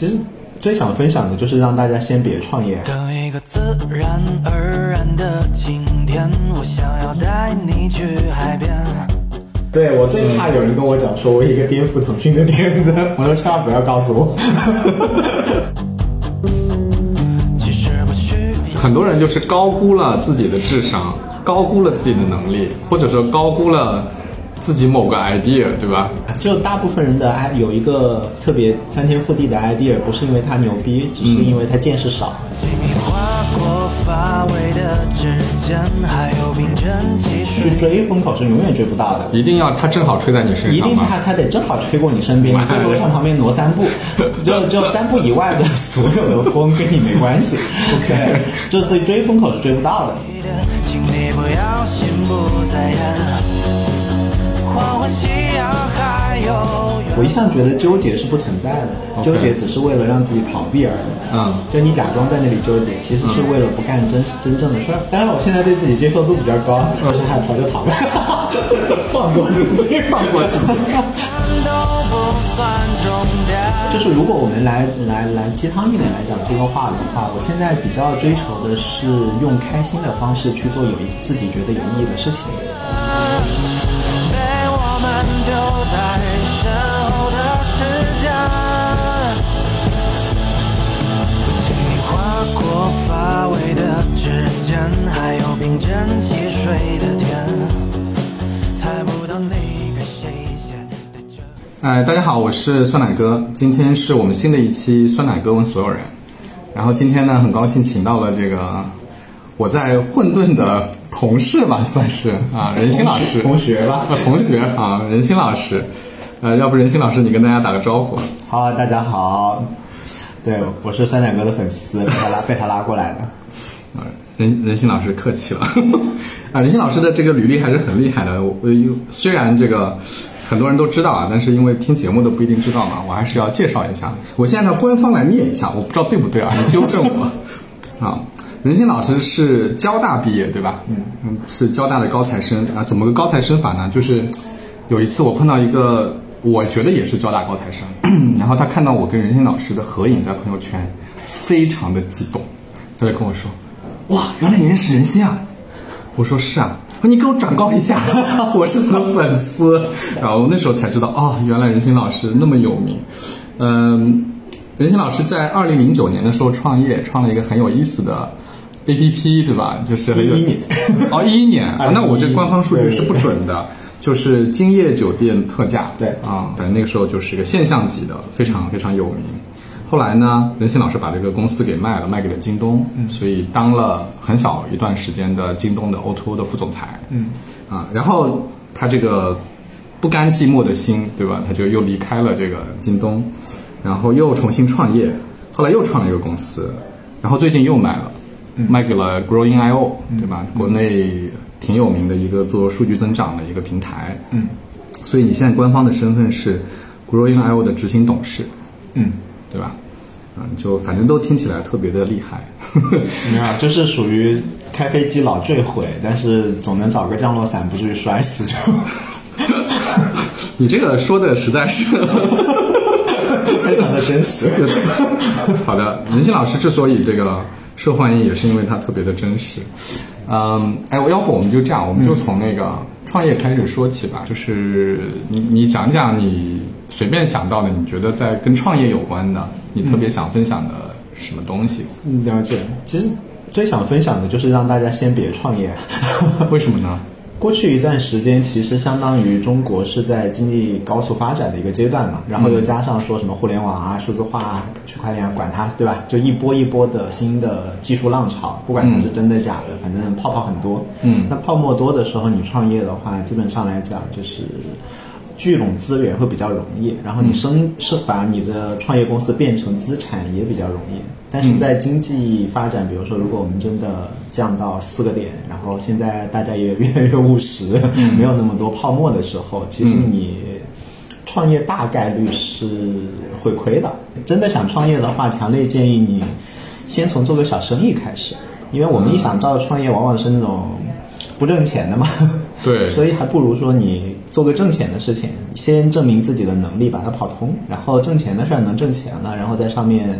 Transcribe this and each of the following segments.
其实最想分享的就是让大家先别创业。等一个自然而然的晴天，我想要带你去海边。对我最怕有人跟我讲说我一个颠覆腾讯的点子，我说千万不要告诉我。其实不需要很多人就是高估了自己的智商，高估了自己的能力，或者说高估了自己某个 idea，对吧？就大部分人的 i 有一个特别翻天覆地的 idea，不是因为他牛逼，只是因为他见识少。你划过发尾的指尖，还有冰镇汽去。追风口是永远追不到的。一定要他正好吹在你身上一定？他他得正好吹过你身边，你最多向旁边挪三步，就就三步以外的 所有的风跟你没关系。OK，这所以追风口是追不到的。请你不要心不在焉。我一向觉得纠结是不存在的纠结只是为了让自己逃避而已。嗯，就你假装在那里纠结，其实是为了不干真真正的事儿。当然，我现在对自己接受度比较高，我是害逃就逃吧，放过自己，放过自己。就是如果我们来来来鸡汤一点来讲这个话的话，我现在比较追求的是用开心的方式去做有一自己觉得有意义的事情。在身后的时间，不经意划过发尾的指尖，还有冰镇汽水的甜，猜不到哪个谁先带着。哎，大家好，我是酸奶哥，今天是我们新的一期酸奶哥问所有人。然后今天呢，很高兴请到了这个我在混沌的同事吧，算是啊，任鑫老师，同学吧呃同学啊，任鑫老师。呃，要不任鑫老师你跟大家打个招呼？好，大家好，对我是酸奶哥的粉丝，被他拉被他拉过来的。啊，任任鑫老师客气了。啊，任鑫老师的这个履历还是很厉害的。我我虽然这个很多人都知道啊，但是因为听节目的不一定知道嘛，我还是要介绍一下。我先按照，官方来念一下，我不知道对不对啊，你纠正我。啊，任鑫老师是交大毕业对吧？嗯嗯，是交大的高材生啊。怎么个高材生法呢？就是有一次我碰到一个，我觉得也是交大高材生，然后他看到我跟任鑫老师的合影在朋友圈，非常的激动，他就跟我说。哇，原来你认识任鑫啊！我说是啊，你给我转告一下，我是他的粉丝。然后那时候才知道，哦，原来任鑫老师那么有名。嗯，任鑫老师在二零零九年的时候创业，创了一个很有意思的 APP，对吧？就是很有11年 哦，一一年，啊那我这官方数据是不准的。就是今夜酒店特价，对啊，反正那个时候就是一个现象级的，非常非常有名。后来呢，任鑫老师把这个公司给卖了，卖给了京东，所以当了很小一段时间的京东的 O2O 的副总裁。嗯，啊，然后他这个不甘寂寞的心，对吧？他就又离开了这个京东，然后又重新创业，后来又创了一个公司，然后最近又卖了，卖给了 Growing.io，对吧？国内挺有名的一个做数据增长的一个平台。嗯，所以你现在官方的身份是 Growing.io 的执行董事。嗯，对吧？嗯，就反正都听起来特别的厉害。没有，就是属于开飞机老坠毁，但是总能找个降落伞，不至于摔死就。你这个说的实在是 非常的真实。好的。任鑫老师之所以这个受欢迎，也是因为它特别的真实。嗯，哎，我要不我们就这样，我们就从那个创业开始说起吧。就是你你讲讲你随便想到的，你觉得在跟创业有关的，你特别想分享的什么东西？嗯，了解。其实最想分享的就是让大家先别创业。为什么呢？过去一段时间，其实相当于中国是在经济高速发展的一个阶段嘛，然后又加上说什么互联网啊、数字化啊、区块链啊，管它对吧？就一波一波的新的技术浪潮，不管它是真的假的，反正泡泡很多。嗯那泡沫多的时候，你创业的话，基本上来讲就是。聚拢资源会比较容易，然后你生是把你的创业公司变成资产也比较容易。但是在经济发展，比如说如果我们真的降到四个点，然后现在大家也越来越务实，没有那么多泡沫的时候，其实你创业大概率是会亏的。真的想创业的话，强烈建议你先从做个小生意开始，因为我们一想到创业，往往是那种不挣钱的嘛。对 所以还不如说你做个挣钱的事情，先证明自己的能力，把它跑通，然后挣钱的事儿能挣钱了，然后在上面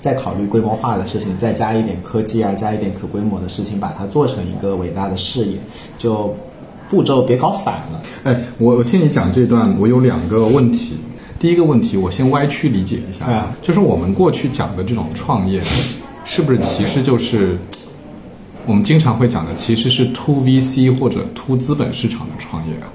再考虑规模化的事情，再加一点科技啊，加一点可规模的事情，把它做成一个伟大的事业，就步骤别搞反了。哎，我我听你讲这段，我有两个问题。第一个问题，我先歪曲理解一下，啊就是我们过去讲的这种创业，是不是其实就是我们经常会讲的，其实是 to VC 或者 to 资本市场的创业啊？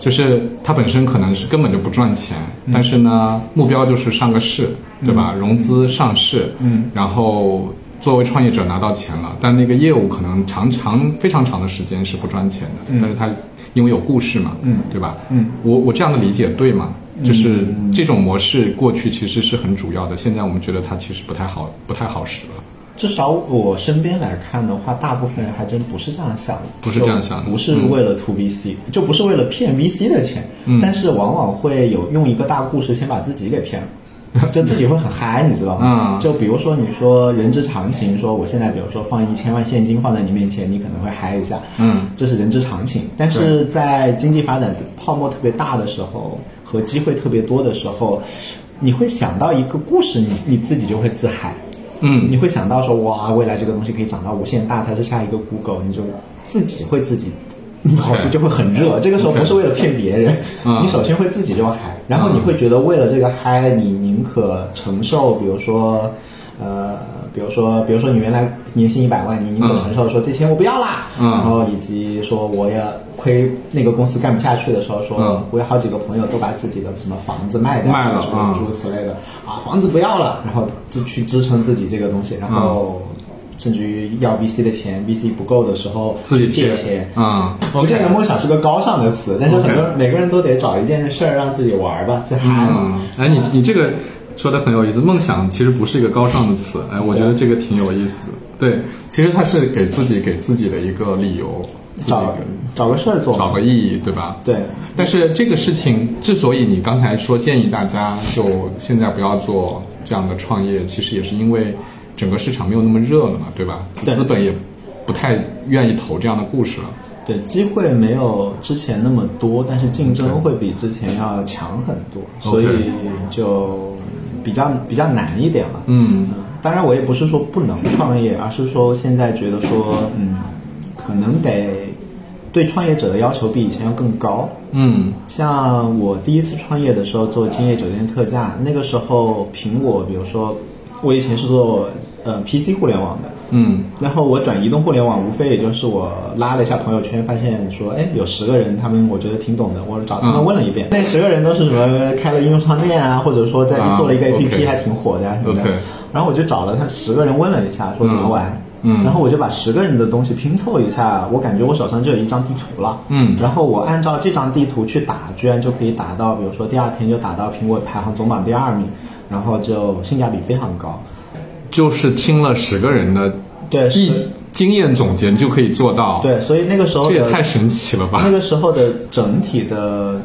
就是它本身可能是根本就不赚钱，但是呢，目标就是上个市，对吧？融资上市，嗯，然后作为创业者拿到钱了，但那个业务可能长长非常长的时间是不赚钱的，但是它因为有故事嘛，嗯对吧？嗯，我我这样的理解对吗？就是这种模式过去其实是很主要的，现在我们觉得它其实不太好，不太好使了。至少我身边来看的话，大部分人还真不是这样想的，不是这样想的不是为了 to VC，、就不是为了骗 VC 的钱，但是往往会有用一个大故事先把自己给骗了。就自己会很嗨，你知道吗？嗯就比如说你说人之常情，说我现在比如说放一千万现金放在你面前，你可能会嗨一下，嗯，这是人之常情。但是在经济发展泡沫特别大的时候和机会特别多的时候，你会想到一个故事，你你自己就会自嗨。嗯，你会想到说哇，未来这个东西可以长到无限大，它是下一个 Google，你就自己会自己脑子就会很热。这个时候不是为了骗别人，嗯你首先会自己就嗨，然后你会觉得为了这个嗨，你宁可承受，比如说。呃，比如说，比如说你原来年薪一百万，你宁可承受说这钱我不要啦，嗯然后以及说我也亏那个公司干不下去的时候，说嗯我有好几个朋友都把自己的什么房子卖掉，卖了诸如此类的啊，房子不要了，然后自去支撑自己这个东西，然后甚至于要 VC 的钱，VC 不够的时候自己借钱。啊、不见得梦想是个高尚的词，但是很多每个人都得找一件事儿让自己玩吧，自嗨嘛。嗯，哎，你你这个说的很有意思。梦想其实不是一个高尚的词，哎，我觉得这个挺有意思的。对，其实它是给自己给自己的一个理由，找找个事儿做，找个意义，对吧？对，但是这个事情之所以你刚才说建议大家就现在不要做这样的创业，其实也是因为整个市场没有那么热了嘛，对吧？对资本也不太愿意投这样的故事了。对，机会没有之前那么多，但是竞争会比之前要强很多，所以就比较比较难一点了。嗯当然，我也不是说不能创业，而是说现在觉得说，嗯，可能得对创业者的要求比以前要更高。嗯像我第一次创业的时候做今夜酒店特价，那个时候苹果，比如说我以前是做呃 PC 互联网的，嗯然后我转移动互联网，无非也就是我拉了一下朋友圈，发现说，哎，有十个人，他们我觉得挺懂的，我找他们问了一遍，那十个人都是什么开了应用商店啊，或者说在啊做了一个 APP 还挺火的呀、什么的。然后我就找了他十个人问了一下，说怎么玩。嗯然后我就把十个人的东西拼凑一下，我感觉我手上就有一张地图了。嗯然后我按照这张地图去打，居然就可以打到，比如说第二天就打到苹果排行总榜第二名，然后就性价比非常高。就是听了十个人的对，一是，经验总结，你就可以做到。，对，所以那个时候这也太神奇了吧那！个时候的整体的，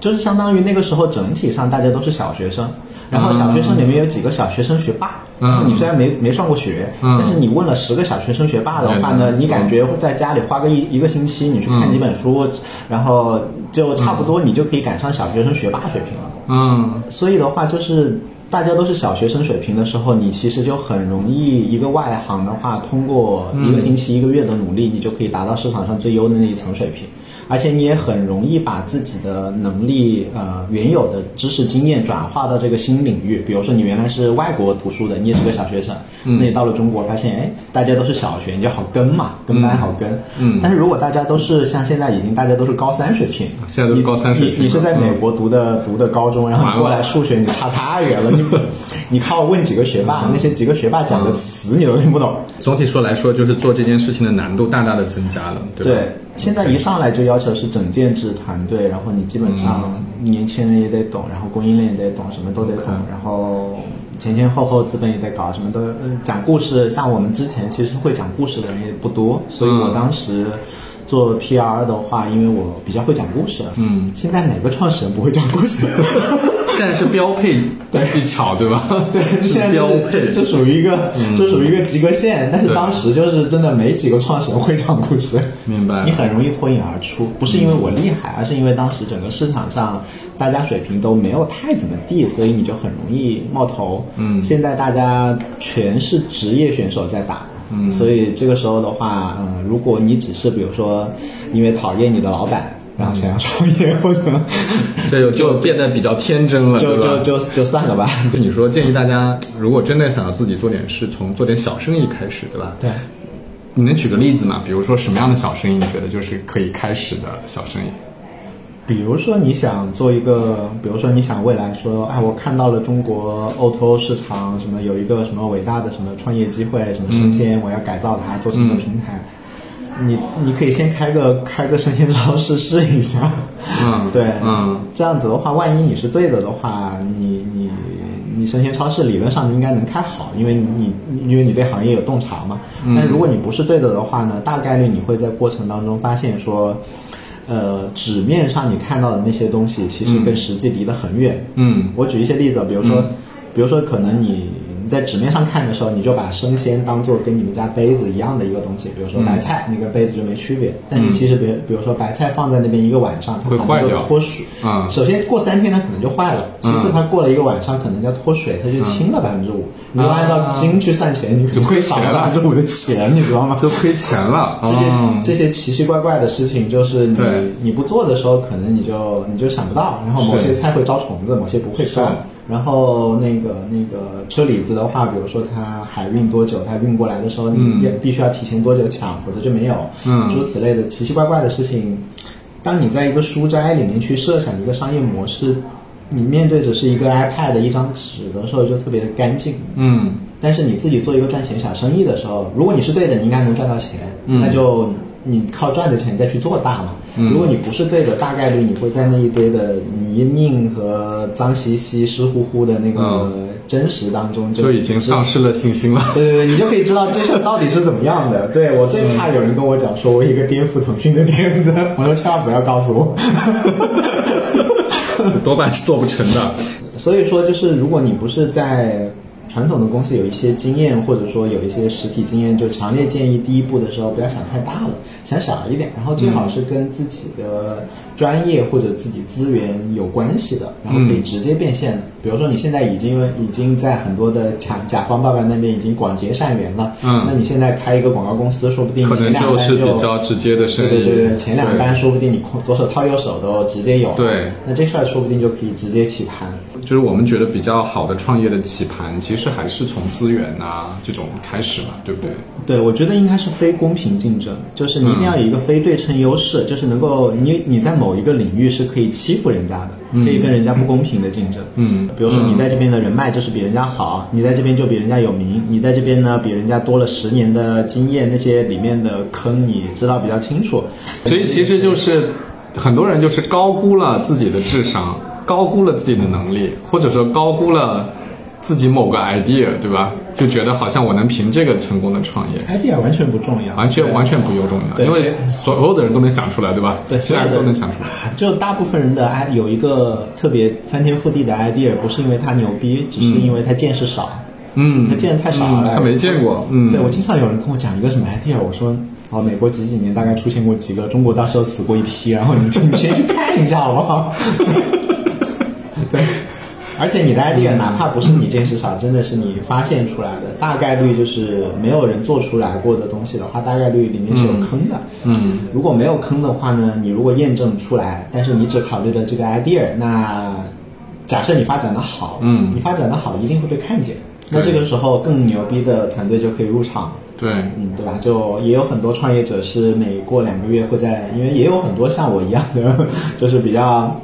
就是相当于那个时候整体上大家都是小学生，然后小学生里面有几个小学生学霸。嗯你虽然没没上过学，嗯但是你问了十个小学生学霸的话呢，你感觉会在家里花个一一个星期，你去看几本书，然后就差不多你就可以赶上小学生学霸水平了。嗯所以的话，就是大家都是小学生水平的时候，你其实就很容易一个外行的话，通过一个星期、一个月的努力，你就可以达到市场上最优的那一层水平。而且你也很容易把自己的能力，呃，原有的知识经验转化到这个新领域。比如说，你原来是外国读书的，你也是个小学生，那你到了中国，发现，哎，大家都是小学，你就好跟嘛，跟班好跟。嗯但是如果大家都是像现在已经大家都是高三水平，现在都是高三水平你你是在美国读的、读的高中，然后你过来数学你差太远了，你，你靠问几个学霸，那些几个学霸讲的词你都听不懂。总体说来说，就是做这件事情的难度大大的增加了，对吧？对，现在一上来就要求是整建制团队，然后你基本上年轻人也得懂，然后供应链也得懂，什么都得懂，然后前前后后资本也得搞，什么都呃讲故事。像我们之前其实会讲故事的人也不多，所以我当时。做 PR 的话，因为我比较会讲故事，嗯，现在哪个创始人不会讲故事？现在是标配技巧，对吧？对，现在标就是配这这属于一个，这属于一个及格线，但是当时就是真的没几个创始人会讲故事，明白你很容易脱颖而出，不是因为我厉害，而是因为当时整个市场上大家水平都没有太怎么地，所以你就很容易冒头。嗯现在大家全是职业选手在打。嗯，所以这个时候的话，嗯，如果你只是比如说因为讨厌你的老板，然后想要创业 或者 这就就变得比较天真了，就就就就算了吧。就 你说建议大家，如果真的想要自己做点事，从做点小生意开始，对吧？对。你能举个例子吗？比如说什么样的小生意，你觉得就是可以开始的小生意？比如说你想做一个，比如说你想未来说，哎，我看到了中国 O2O 市场什么有一个什么伟大的什么创业机会，什么生鲜，我要改造它，做成一个平台。你你可以先开个开个生鲜超市试一下，嗯，对，嗯，这样子的话，万一你是对的的话，你你你生鲜超市理论上应该能开好，因为你因为你对行业有洞察嘛。但如果你不是对的的话呢，大概率你会在过程当中发现说，呃，纸面上你看到的那些东西，其实跟实际离得很远。嗯我举一些例子，比如说，比如说可能你你在纸面上看的时候，你就把生鲜当做跟你们家杯子一样的一个东西，比如说白菜、那个杯子就没区别。但是其实别比如说白菜放在那边一个晚上，它可能就脱水。嗯首先过三天它可能就坏了，其次它过了一个晚上可能要脱水，它就轻了百分之五。你就按照斤去算钱，你就亏少了百分之五的钱，你知道吗？就亏钱了。这些、哦这些奇奇怪怪的事情，就是你你不做的时候，可能你就你就想不到。然后某些菜会招虫子，某些不会招是。然后那个那个车厘子的话，比如说它海运多久，它运过来的时候，你也必须要提前多久抢，否则就没有。嗯诸如此类的奇奇怪怪的事情，当你在一个书斋里面去设想一个商业模式，你面对着是一个 iPad 一张纸的时候，就特别的干净。嗯但是你自己做一个赚钱小生意的时候，如果你是对的，你应该能赚到钱，嗯那就你靠赚的钱再去做大嘛。嗯如果你不是对的，大概率你会在那一堆的泥泞和脏兮兮、湿乎乎的那个嗯真实当中就，就已经丧失了信心了。对对对，你就可以知道这事儿到底是怎么样的。对我最怕有人跟我讲说我一个颠覆腾讯的点子，我说千万不要告诉我。多半是做不成的。所以说，就是如果你不是在传统的公司有一些经验，或者说有一些实体经验，就强烈建议第一步的时候不要想太大了，想小一点，然后最好是跟自己的专业或者自己资源有关系的，然后可以直接变现的。比如说你现在已经已经在很多的甲甲方爸爸那边已经广结善缘了，嗯那你现在开一个广告公司，说不定可能前两单就是比较直接的生意。对对对对，前两对单说不定你空左手套右手都直接有，对，那这事儿说不定就可以直接起盘。就是我们觉得比较好的创业的起盘，其实还是从资源啊这种开始嘛，对不对？对，我觉得应该是非公平竞争，就是你一定要有一个非对称优势，就是能够你你在某一个领域是可以欺负人家的，可以跟人家不公平的竞争。嗯比如说你在这边的人脉就是比人家好，你在这边就比人家有名，你在这边呢比人家多了十年的经验，那些里面的坑你知道比较清楚。所以其实就是很多人就是高估了自己的智商，高估了自己的能力，或者说高估了自己某个 idea，对吧？就觉得好像我能凭这个成功的创业，idea 完全不重要，完全完全不用重要，对因为所有的人都能想出来，对吧？对，所有人都能想出来。就大部分人的 i 有一个特别翻天覆地的 idea，不是因为他牛逼，只是因为他见识少。嗯他见的太少了，嗯他没见过嗯对我经常有人跟我讲一个什么 idea，我说哦，美国几几年大概出现过几个，中国到时候死过一批，然后你就你先去看一下好不好？对。而且你的 idea 哪怕不是你见识少，真的是你发现出来的，大概率就是没有人做出来过的东西的话，大概率里面是有坑的。嗯，如果没有坑的话呢，你如果验证出来，但是你只考虑了这个 idea，那假设你发展的好，嗯你发展的好一定会被看见。那这个时候更牛逼的团队就可以入场，对，嗯，对吧？就也有很多创业者是每过两个月会在，因为也有很多像我一样的，就是比较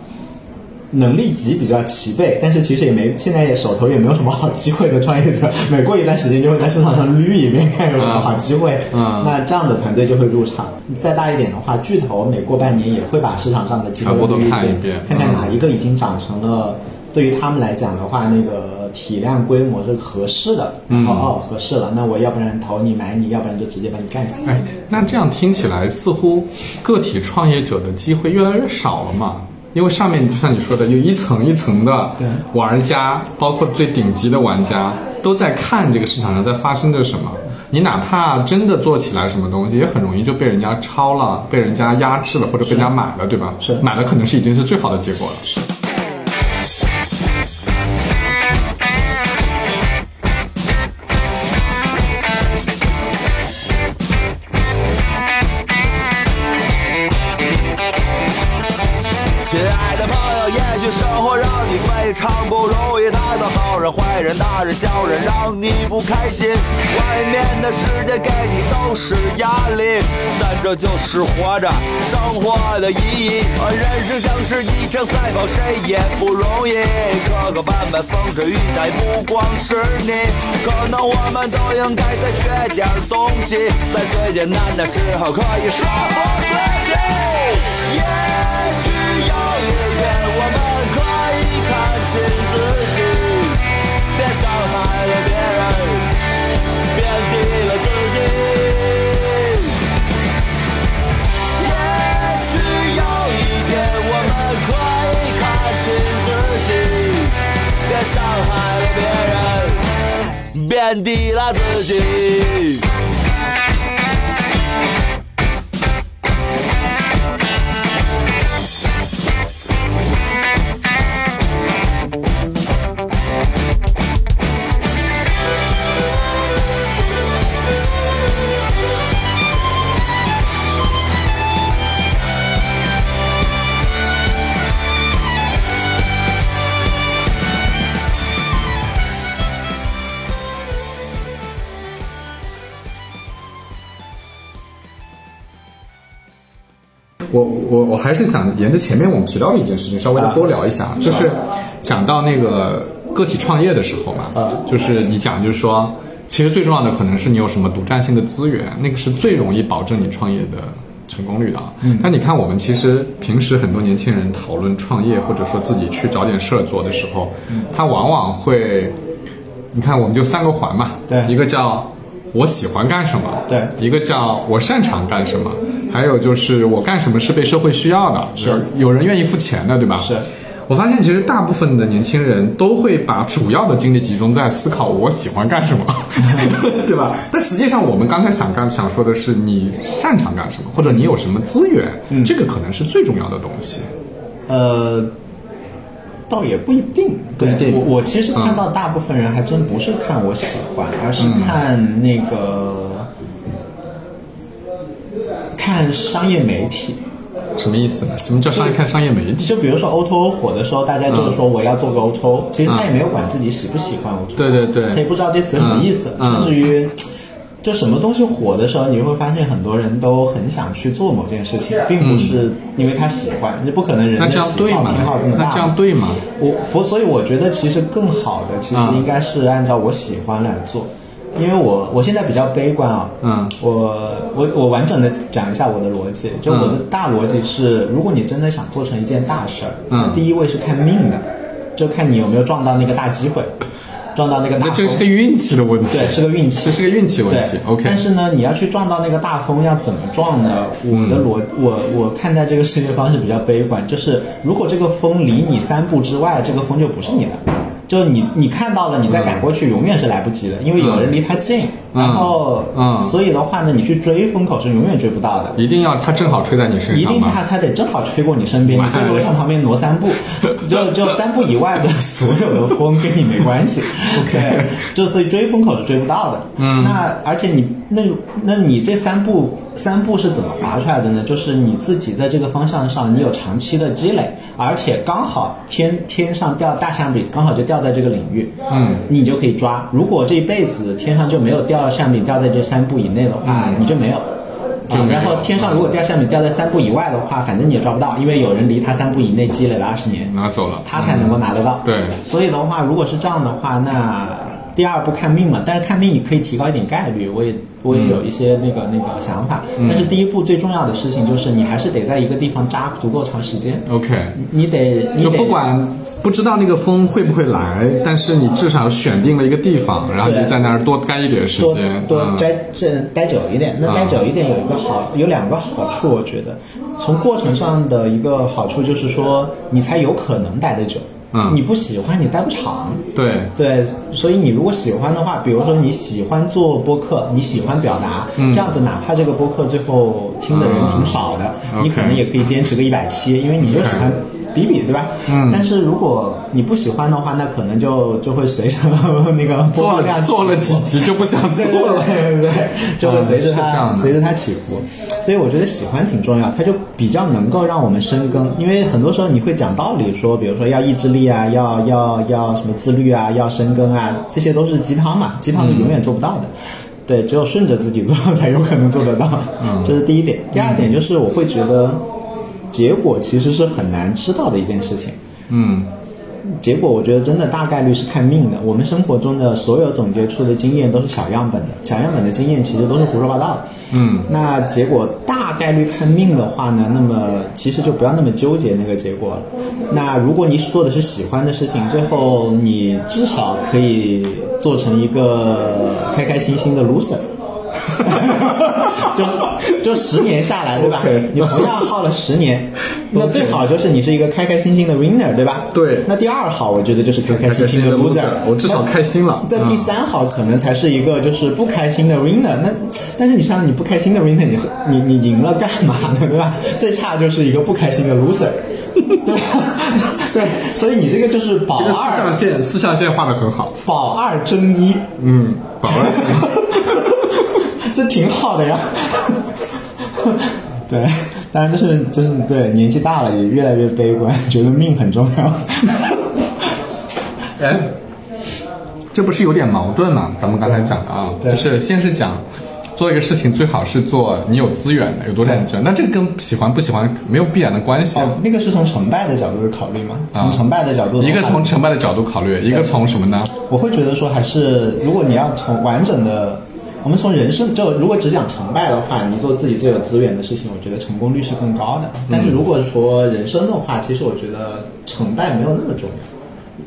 能力级比较齐备，但是其实也没现在也手头也没有什么好机会的创业者，每过一段时间就会在市场上捋一遍，看有什么好机会。嗯那这样的团队就会入场。再大一点的话，巨头每过半年也会把市场上的机会捋看一遍看看嗯哪一个已经长成了。对于他们来讲的话，那个体量规模是合适的，然后、嗯哦合适了，那我要不然投你买你，要不然就直接把你干死。哎，那这样听起来似乎个体创业者的机会越来越少了嘛？因为上面就像你说的，有一层一层的玩家，包括最顶级的玩家，都在看这个市场上在发生着什么。你哪怕真的做起来什么东西，也很容易就被人家抄了，被人家压制了，或者被人家买了，对吧？是买了，可能是已经是最好的结果了。是。亲爱的朋友，也许生活让你非常不容易，太多好人、坏人、大人、小人，让你不开心。外面的世界给你都是压力，但这就是活着生活的意义。人生像是一场赛跑，谁也不容易。磕磕绊绊，风吹雨打，不光是你，可能我们都应该再学点东西，在最艰难的时候可以说服自贬低了自己。我我我还是想沿着前面我们提到的一件事情，稍微的多聊一下，就是讲到那个个体创业的时候嘛，啊就是你讲就是说，其实最重要的可能是你有什么独占性的资源，那个是最容易保证你创业的成功率的。嗯，但你看我们其实平时很多年轻人讨论创业，或者说自己去找点事儿做的时候，他往往会，你看我们就三个环嘛，对一个叫我喜欢干什么，对一个叫我擅长干什么，还有就是我干什么是被社会需要的，是有人愿意付钱的，对吧？是。我发现其实大部分的年轻人都会把主要的精力集中在思考我喜欢干什么，对吧？但实际上我们刚才想干想说的是你擅长干什么，或者你有什么资源，嗯这个可能是最重要的东西。呃，倒也不一定。对，对我我其实看嗯到大部分人还真不是看我喜欢，而是看那个、看商业媒体。什么意思呢？什么叫商业看商业媒体？就比如说 O to O 火的时候，大家就是说我要做个 O to O，、其实他也没有管自己喜不喜欢 O to O，对对对他也不知道这词什么意思，甚至于。就什么东西火的时候，你会发现很多人都很想去做某件事情，并不是因为他喜欢，你不可能人的喜好偏好这么？大。那这样对吗？我所所以我觉得其实更好的其实嗯应该是按照我喜欢来做，因为我我现在比较悲观啊，嗯我我我完整的讲一下我的逻辑，就我的大逻辑是，如果你真的想做成一件大事儿，嗯那第一位是看命的，就看你有没有撞到那个大机会，撞到那个大那这是个。运气的问题，对，是个运气，这是个运气问题对。OK，但是呢，你要去撞到那个大风，要怎么撞呢？我嗯的逻，我我看待这个世界方式比较悲观，就是如果这个风离你三步之外，这个风就不是你的。就你你看到了，你再赶过去永远是来不及的，因为有人离他近，嗯然后嗯所以的话呢，你去追风口是永远追不到的。一定要它正好吹在你身上一定上吗？他他得正好吹过你身边，你最多向旁边挪三步，就就三步以外的所有的风跟你没关系。OK，就所以追风口是追不到的。嗯，那而且你那那你这三步三步是怎么划出来的呢？就是你自己在这个方向上你有长期的积累，而且刚好天天上掉大象饼，刚好就掉在这个领域，嗯，你就可以抓。如果这一辈子天上就没有掉象饼掉在这三步以内的话，你就没有。然后天上如果掉象饼掉在三步以外的话，反正你也抓不到，因为有人离他三步以内积累了二十年，拿走了，他才能够拿得到。对。所以的话，如果是这样的话，那第二步看命嘛，但是看命你可以提高一点概率，我也我也有一些那个、那个想法。但是第一步最重要的事情就是你还是得在一个地方扎足够长时间，OK，你得你得不管不知道那个风会不会来，但是你至少选定了一个地方，然后你就在那儿多待一点时间，嗯多待这待久一点。那啊待久一点有一个好，有两个好处，我觉得。从过程上的一个好处就是说，你才有可能待得久。嗯。你不喜欢，你待不长。对，对，所以你如果喜欢的话，比如说你喜欢做播客，你喜欢表达，嗯。这样子哪怕这个播客最后听的人挺少的，嗯你可能也可以坚持个一百期，因为你就喜欢比比，对吧？嗯但是如果你不喜欢的话，那可能就就会随着 那个播放量做了起伏几集就不想做对了。对对对，就会随着它随着它起伏，所以我觉得喜欢挺重要，它就比较能够让我们深耕，因为很多时候你会讲道理说，比如说要意志力啊，要要要什么自律啊，要深耕啊，这些都是鸡汤嘛，鸡汤是永远做不到的。对，只有顺着自己做 才有可能做得到，嗯这是第一点。第二点就是我会觉得，结果其实是很难知道的一件事情。嗯结果我觉得真的大概率是看命的。我们生活中的所有总结出的经验都是小样本的，小样本的经验其实都是胡说八道的。嗯，那结果大概率看命的话呢，那么其实就不要那么纠结那个结果了。那如果你做的是喜欢的事情，最后你至少可以做成一个开开心心的 loser。就就十年下来，对吧 OK 你同样耗了十年，那最好就是你是一个开开心心的 winner，对吧？对那第二好，我觉得就是开开心心的开开心心的 loser，loser，我至少开心了但第嗯三好可能才是一个就是不开心的 winner。那但是你像你不开心的 winner，你你你赢了干嘛呢？对吧？最差就是一个不开心的 loser，对吧？对，所以你这个就是保这个四二象限四象限画的很好。保二争一，嗯，宝儿，这挺好的呀。对，当然就是就是对年纪大了也越来越悲观，觉得命很重要。哎，这不是有点矛盾吗？咱们刚才讲的啊，就是先是讲做一个事情最好是做你有资源的，有多点资源，那这个跟喜欢不喜欢没有必然的关系啊。哦，那个是从成败的角度考虑吗？从成败的角度一个从成败的角度考虑，一个从什么呢？我会觉得说，还是如果你要从完整的，我们从人生就如果只讲成败的话，你做自己最有资源的事情，我觉得成功率是更高的。但是如果说人生的话，其实我觉得成败没有那么重要。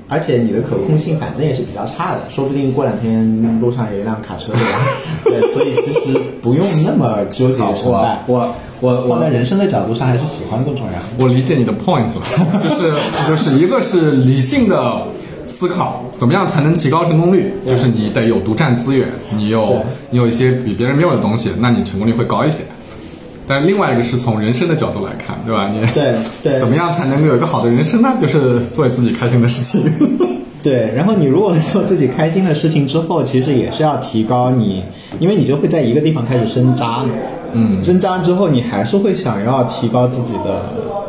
而且你的可控性反正也是比较差的，说不定过两天路上有一辆卡车对吧？对，所以其实不用那么纠结成败。我我放在人生的角度上，还是喜欢更重要。我理解你的 point 了，就是就是一个是理性的思考，怎么样才能提高成功率？就是你得有独占资源，你有你有一些比别人没有的东西，那你成功率会高一些。但另外一个是从人生的角度来看，对吧？你对对 怎么样才能够有一个好的人生呢？就是做自己开心的事情。对，然后你如果做自己开心的事情之后，其实也是要提高你，因为你就会在一个地方开始深扎嘛。嗯，深扎之后，你还是会想要提高自己的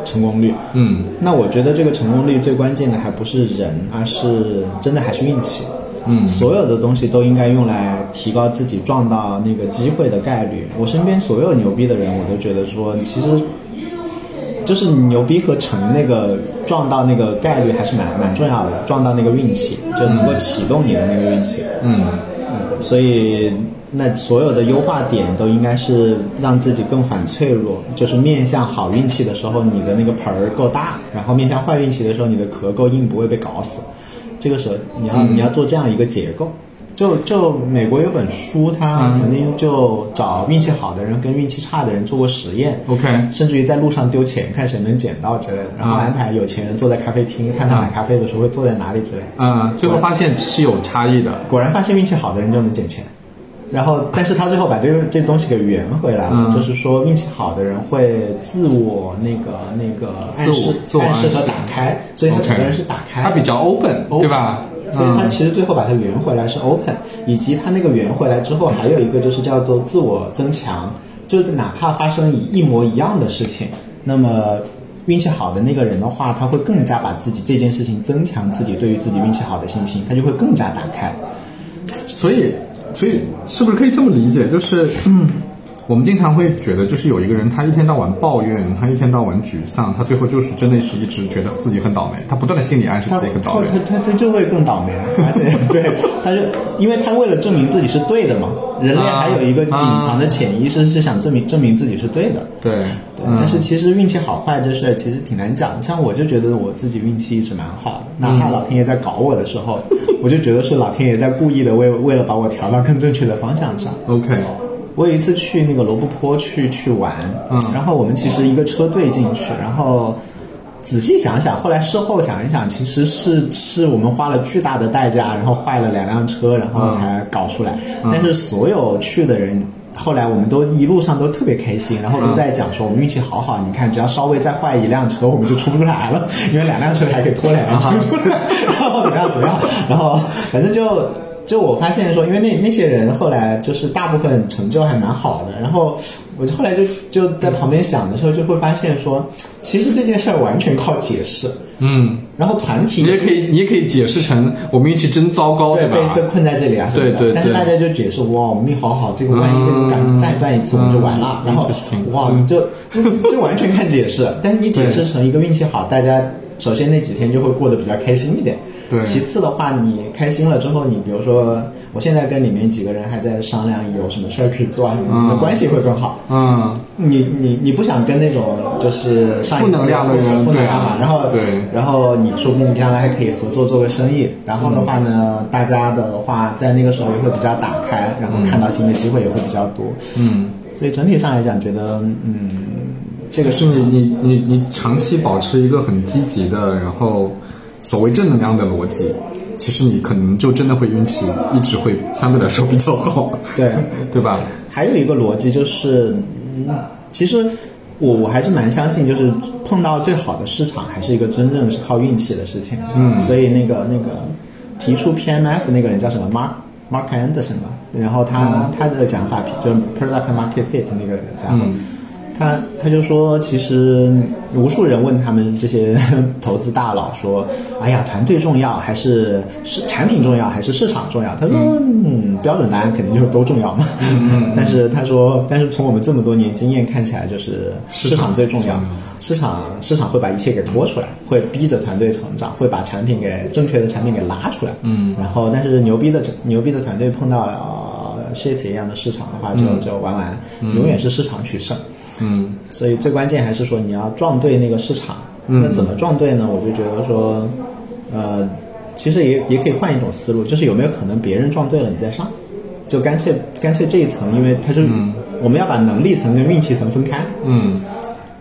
成功率。嗯，那我觉得这个成功率最关键的还不是人，而是真的还是运气。嗯所有的东西都应该用来提高自己撞到那个机会的概率。我身边所有牛逼的人，我都觉得说，其实就是牛逼和成那个撞到那个概率还是蛮蛮重要的，撞到那个运气就能够启动你的那个运气。嗯嗯，所以那所有的优化点都应该是让自己更反脆弱，就是面向好运气的时候，你的那个盆儿够大，然后面向坏运气的时候，你的壳够硬，不会被搞死。这个时候你要、你要做这样一个结构。就就美国有本书，他曾经就找运气好的人跟运气差的人做过实验。，OK，甚至于在路上丢钱，看谁能捡到之类的，然后啊安排有钱人坐在咖啡厅，看他买咖啡的时候会坐在哪里之类的。嗯，最后发现是有差异的。果然发现运气好的人就能捡钱，然后但是他最后把这个这东西给圆回来了，嗯。就是说运气好的人会自我那个那个暗示自我暗示和打开，所以他整个人是打开的，他比较 open，open。对吧？所以他嗯其实最后把它圆回来是 open，以及他那个圆回来之后还有一个就是叫做自我增强，就是哪怕发生一一模一样的事情，那么运气好的那个人的话，他会更加把自己这件事情增强自己对于自己运气好的信心，他就会更加打开。所以，所以是不是可以这么理解？就是，嗯我们经常会觉得，就是有一个人，他一天到晚抱怨，他一天到晚沮丧，他最后就是真的是一直觉得自己很倒霉，他不断的心理暗示自己很倒霉。他他他就会更倒霉，而且对，他就因为他为了证明自己是对的嘛，人类还有一个隐藏的潜意识是想证明证明自己是对的。对，对，但是其实运气好坏这事儿其实挺难讲。像我就觉得我自己运气一直蛮好的，哪怕老天爷在搞我的时候，我就觉得是老天爷在故意的为为了把我调到更正确的方向上。OK，我有一次去那个罗布泊去去玩，嗯然后我们其实一个车队进去，然后仔细想想，后来事后想一想，其实是是我们花了巨大的代价，然后坏了两辆车，然后才搞出来。但是所有去的人。后来我们都一路上都特别开心，然后都在讲说我们运气好好，你看只要稍微再坏一辆车，我们就出不来了，因为两辆车还可以拖两辆车出来，然后怎么样怎么样，然后反正就就我发现说，因为那那些人后来就是大部分成就还蛮好的，然后我就后来就就在旁边想的时候，就会发现说，其实这件事儿完全靠解释。嗯，然后团体你也可以，你也可以解释成我们运气真糟糕，对吧？被被困在这里啊什么的，对对对但是大家就解释哇，我们命好好，这个万一这个杆子再断一次，我们就完了。嗯然后哇，就就完全看解释，但是你解释成一个运气好，大家首先那几天就会过得比较开心一点。对。其次的话，你开心了之后，你比如说，我现在跟里面几个人还在商量有什么事儿可以做啊，什么的，嗯关系会更好。嗯，你你你不想跟那种就是上一次负能量的人负能量嘛，然后对。然后你说不定将来还可以合作做个生意，然后的话呢，大家的话在那个时候也会比较打开，然后看到新的机会也会比较多，嗯，所以整体上来讲，觉得嗯，这个是你你你你长期保持一个很积极的，然后所谓正能量的逻辑，其实你可能就真的会运气一直会相对来说比较好，对。对吧？还有一个逻辑就是，嗯，其实我我还是蛮相信，就是碰到最好的市场，还是一个真正是靠运气的事情。嗯，所以那个那个提出 PMF 那个人叫什么 Mark Mark Anderson 吧，然后他、他的讲法就是 Product Market Fit 那个家伙。他他就说，其实无数人问他们这些 投资大佬说：“哎呀，团队重要还是是产品重要还是市场重要？”他说：“嗯，标准答案肯定就是都重要嘛。嗯” 但是他说，但是从我们这么多年经验看起来，就是市场最重要。市场市场会把一切给拖出来，会逼着团队成长，会把产品给正确的产品给拉出来。嗯，然后但是牛逼的牛逼的团队碰到了 shit 一样的市场的话，就就玩完，永远是市场取胜。嗯所以最关键还是说你要撞对那个市场。嗯那怎么撞对呢？我就觉得说，呃，其实也也可以换一种思路，就是有没有可能别人撞对了你再上，就干脆干脆这一层，因为它是、我们要把能力层跟运气层分开。嗯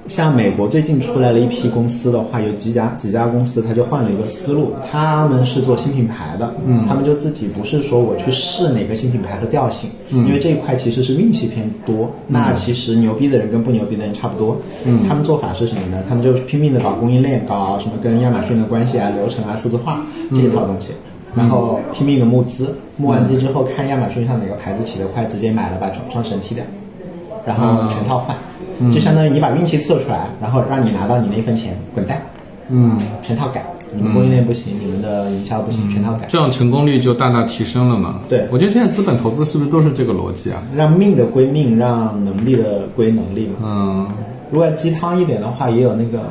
像美国最近出来了一批公司的话，有几家几家公司，他就换了一个思路，他们是做新品牌的，嗯，他们就自己不是说我去试哪个新品牌和调性，嗯，因为这一块其实是运气偏多，那其实牛逼的人跟不牛逼的人差不多，嗯，他们做法是什么呢？他们就拼命的搞供应链，搞什么跟亚马逊的关系啊、流程啊、数字化这一套东西。然后拼命的募资，募完资之后看亚马逊上哪个牌子起得快，直接买了把创创始人踢掉，然后全套换，就相当于你把运气测出来，然后让你拿到你那份钱，滚蛋，嗯，全套改。你们供应链不行，你们的营销不行，全套改。这样成功率就大大提升了嘛。对我觉得现在资本投资是不是都是这个逻辑啊？让命的归命，让能力的归能力嘛。嗯如果鸡汤一点的话，也有那个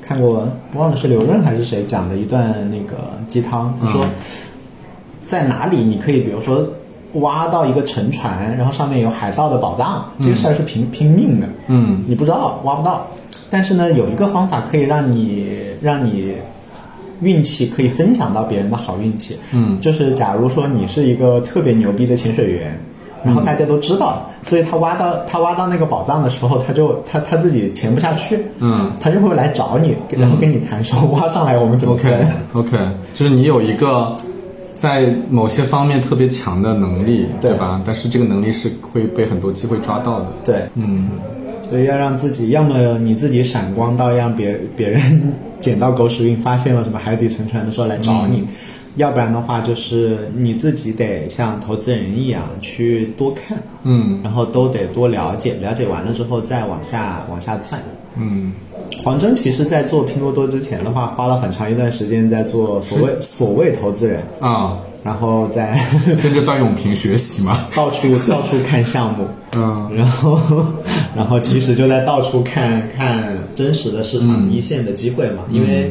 看过，忘了是刘润还是谁讲的一段那个鸡汤，他说、嗯在哪里你可以，比如说挖到一个沉船，然后上面有海盗的宝藏，这个事儿是拼拼命的，嗯。你不知道挖不到，但是呢，有一个方法可以让你让你运气可以分享到别人的好运气，嗯。就是假如说你是一个特别牛逼的潜水员。然后大家都知道，所以他挖到他挖到那个宝藏的时候，他就他他自己潜不下去，嗯。他就会来找你，然后跟你谈说挖上来我们怎么分。，OK OK，就是你有一个在某些方面特别强的能力，对对吧？但是这个能力是会被很多机会抓到的。对，嗯所以要让自己，要么你自己闪光到让别别人捡到狗屎运，发现了什么海底沉船的时候来找你，要不然的话就是你自己得像投资人一样去多看，嗯。然后都得多了解，了解完了之后再往下往下钻。嗯。黄峥其实，在做拼多多之前的话，花了很长一段时间在做所谓 所谓投资人，啊，然后在 跟着段永平学习嘛。到处到处看项目，嗯。然后然后其实就在到处看看真实的市嗯。场一线的机会嘛，因为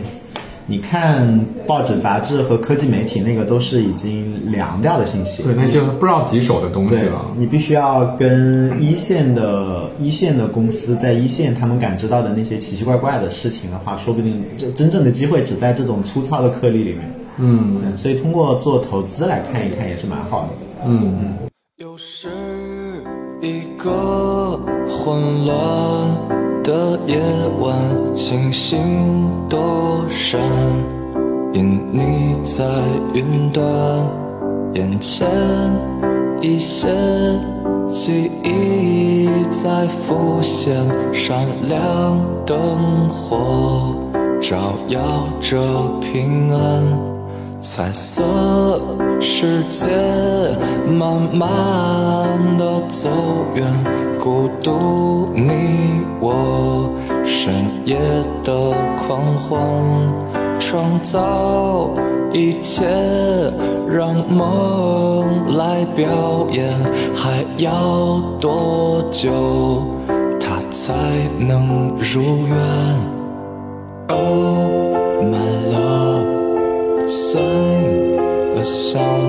你看报纸、杂志和科技媒体那个都是已经凉掉的信息，对，那就是不知道几手的东西了。你必须要跟一线的一线的公司在一线他们感知到的那些奇奇怪怪的事情的话，说不定这真正的机会只在这种粗糙的颗粒里面。嗯嗯，所以通过做投资来看一看也是蛮好的。嗯又是一个混乱的夜晚，星星躲闪，因你在云端，眼前一些记忆在浮现，闪亮灯火照耀着平安。彩色世界慢慢的走远，孤独你我深夜的狂欢，创造一切，让梦来表演，还要多久它才能如愿？Oh song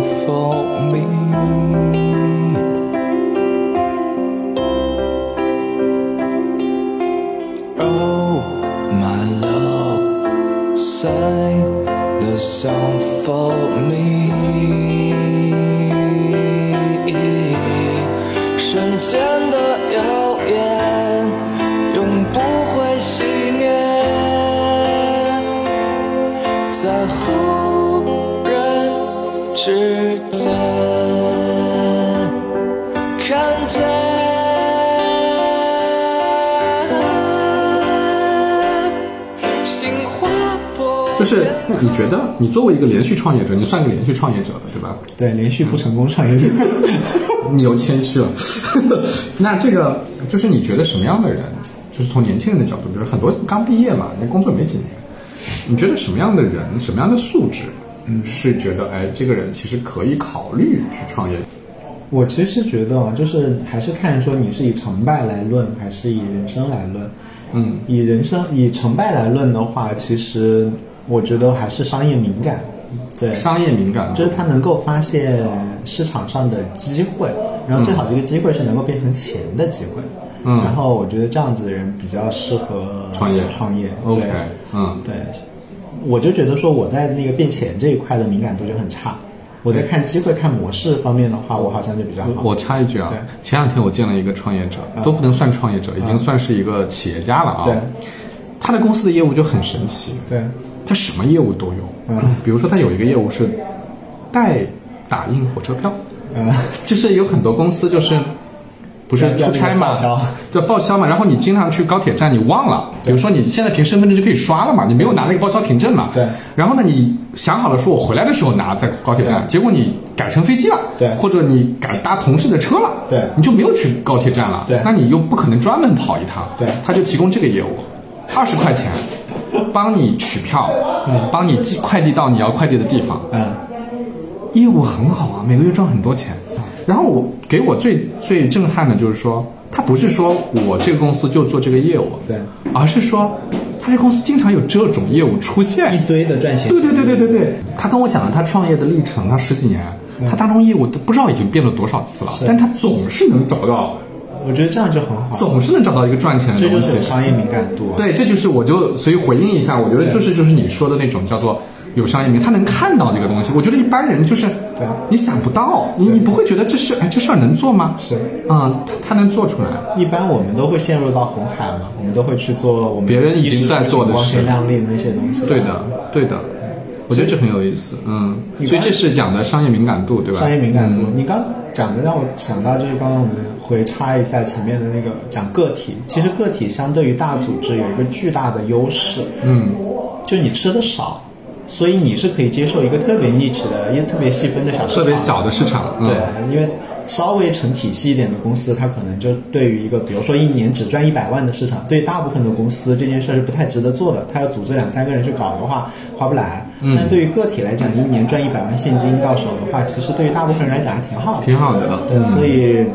你觉得你作为一个连续创业者，你算个连续创业者了，对吧？对，连续不成功创业者，你又谦虚了。那这个就是你觉得什么样的人，就是从年轻人的角度，比如很多刚毕业嘛，那工作没几年，你觉得什么样的人，什么样的素质，嗯，是觉得哎，这个人其实可以考虑去创业？我其实觉得啊，就是还是看说你是以成败来论，还是以人生来论。嗯，以人生以成败来论的话，其实我觉得还是商业敏感。对，商业敏感，就是他能够发现市场上的机会，然后最好这个机会是能够变成钱的机会。嗯然后我觉得这样子的人比较适合创业创业。OK，对嗯对，我就觉得说我在那个变钱这一块的敏感度就很差。我在看机会、看模式方面的话，我好像就比较好。我插一句啊，前两天我见了一个创业者，都不能算创业者，已经算是一个企业家了啊。对，他的公司的业务就很神奇，对他什么业务都有。嗯，比如说他有一个业务是代打印火车票，嗯，就是有很多公司就是不是出差嘛要报销，对报销嘛，然后你经常去高铁站，你忘了，比如说你现在凭身份证就可以刷了嘛，你没有拿那个报销凭证嘛，对。然后呢，你想好了说我回来的时候拿在高铁站，结果你改成飞机了，对或者你改搭同事的车了，对你就没有去高铁站了，对那你又不可能专门跑一趟，对。他就提供这个业务，二十块钱，帮你取票，帮你寄快递到你要快递的地方，嗯。业务很好啊，每个月赚很多钱。然后我给我最最震撼的就是说，他不是说我这个公司就做这个业务，对，而是说他这公司经常有这种业务出现。一。堆的赚钱。对对对对对对，他跟我讲了他创业的历程，他十几年，他当中业务都不知道已经变了多少次了，但他总是能找到，我觉得这样就很好，总是能找到一个赚钱的东西这就是。商业敏感度啊。对，这就是我就所以回应一下，我觉得就是就是你说的那种叫做有商业敏，他能看到这个东西。我觉得一般人就是对你想不到，你你不会觉得这事哎这事儿能做吗？是嗯，他他能做出来。一般我们都会陷入到红海嘛，我们都会去做我们别人已经在做的光事鲜亮丽些东西。对的，对的，我觉得这很有意思。嗯，所以这是讲的商业敏感度，对吧？商业敏感度，嗯你刚讲的让我想到就是刚刚我们回插一下前面的那个讲个体，其实个体相对于大组织有一个巨大的优势，嗯，就你吃的少，所以你是可以接受一个特别 niche 的、又特别细分的小市场，特别小的市场，嗯、对，因为稍微成体系一点的公司，它可能就对于一个比如说一年只赚一百万的市场，对大部分的公司这件事是不太值得做的。他要组织两三个人去搞的话，划不来。嗯但对于个体来讲，一年赚一百万现金到手的话，其实对于大部分人来讲还挺好的。挺好的。对，所以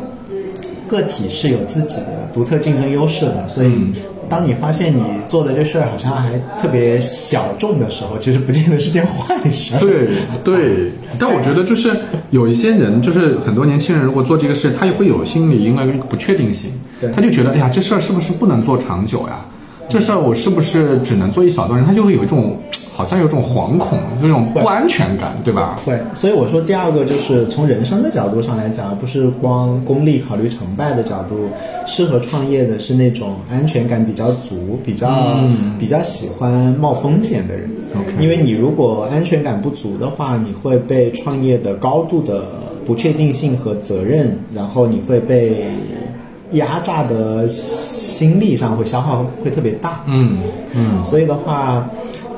个体是有自己的独特竞争优势的，所以。当你发现你做的这事儿好像还特别小众的时候，其实不见得是件坏事。对对，但我觉得就是有一些人，就是很多年轻人，如果做这个事，他也会有心理因为一个不确定性，他就觉得，哎呀，这事儿是不是不能做长久呀？这事儿我是不是只能做一小段人？他就会有一种好像有种惶恐，有一种不安全感，对吧？会，所以我说第二个就是从人生的角度上来讲，而不是光功利考虑成败的角度，适合创业的是那种安全感比较足、比较、比较喜欢冒风险的人。OK 因为你如果安全感不足的话，你会被创业的高度的不确定性和责任，然后你会被压榨的心力上会消耗会特别大。嗯嗯，所以的话，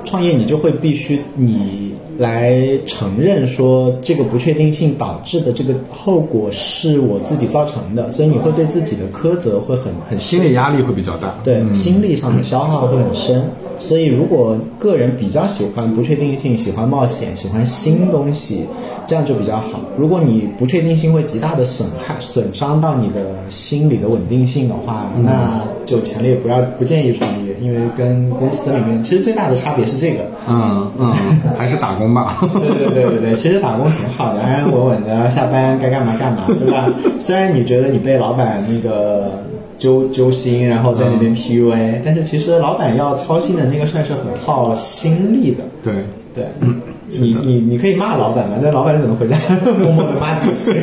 创业你就会必须你来承认说这个不确定性导致的这个后果是我自己造成的，所以你会对自己的苛责会很很深心理压力会比较大。对，心力上的消耗会很深。所以，如果个人比较喜欢不确定性、喜欢冒险、喜欢新东西，这样就比较好。如果你不确定性会极大的损害、损伤到你的心理的稳定性的话，那就强烈不要不建议创业，因为跟公司里面其实最大的差别是这个。嗯嗯，还是打工吧。对对对对对，其实打工挺好的，安安稳稳的，下班该干嘛干嘛，对吧？虽然你觉得你被老板那个揪揪心，然后在那边 PUA，、但是其实老板要操心的那个事儿是很耗心力的。对，对，你你你可以骂老板嘛，但老板怎么回家默默的骂自己，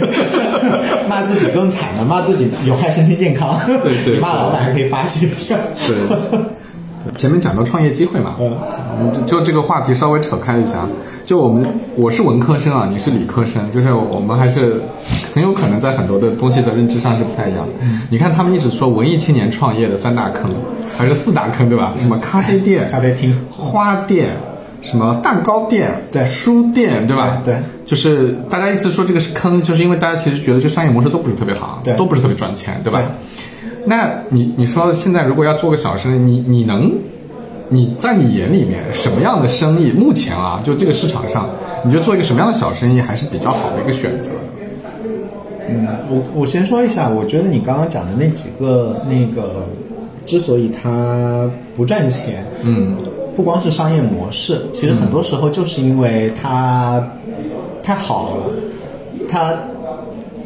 骂自己更惨了，骂自己有害身心健康。对对你骂老板还可以发泄一下。对，前面讲到创业机会嘛，嗯嗯，就就这个话题稍微扯开一下，就我们我是文科生啊，你是理科生，就是我们还是很有可能在很多的东西的认知上是不太一样的。你看他们一直说文艺青年创业的三大坑，还是四大坑对吧？什么咖啡店、咖啡厅、花店。什么蛋糕店、对书店，对吧？对对就是大家一直说这个是坑，就是因为大家其实觉得这商业模式都不是特别好，对都不是特别赚钱，对吧？对那你你说现在如果要做个小生意，你你能你在你眼里面什么样的生意？目前啊，就这个市场上，你觉得做一个什么样的小生意还是比较好的一个选择？嗯，我我先说一下，我觉得你刚刚讲的那几个那个，之所以它不赚钱，嗯，不光是商业模式，其实很多时候就是因为它太好了，它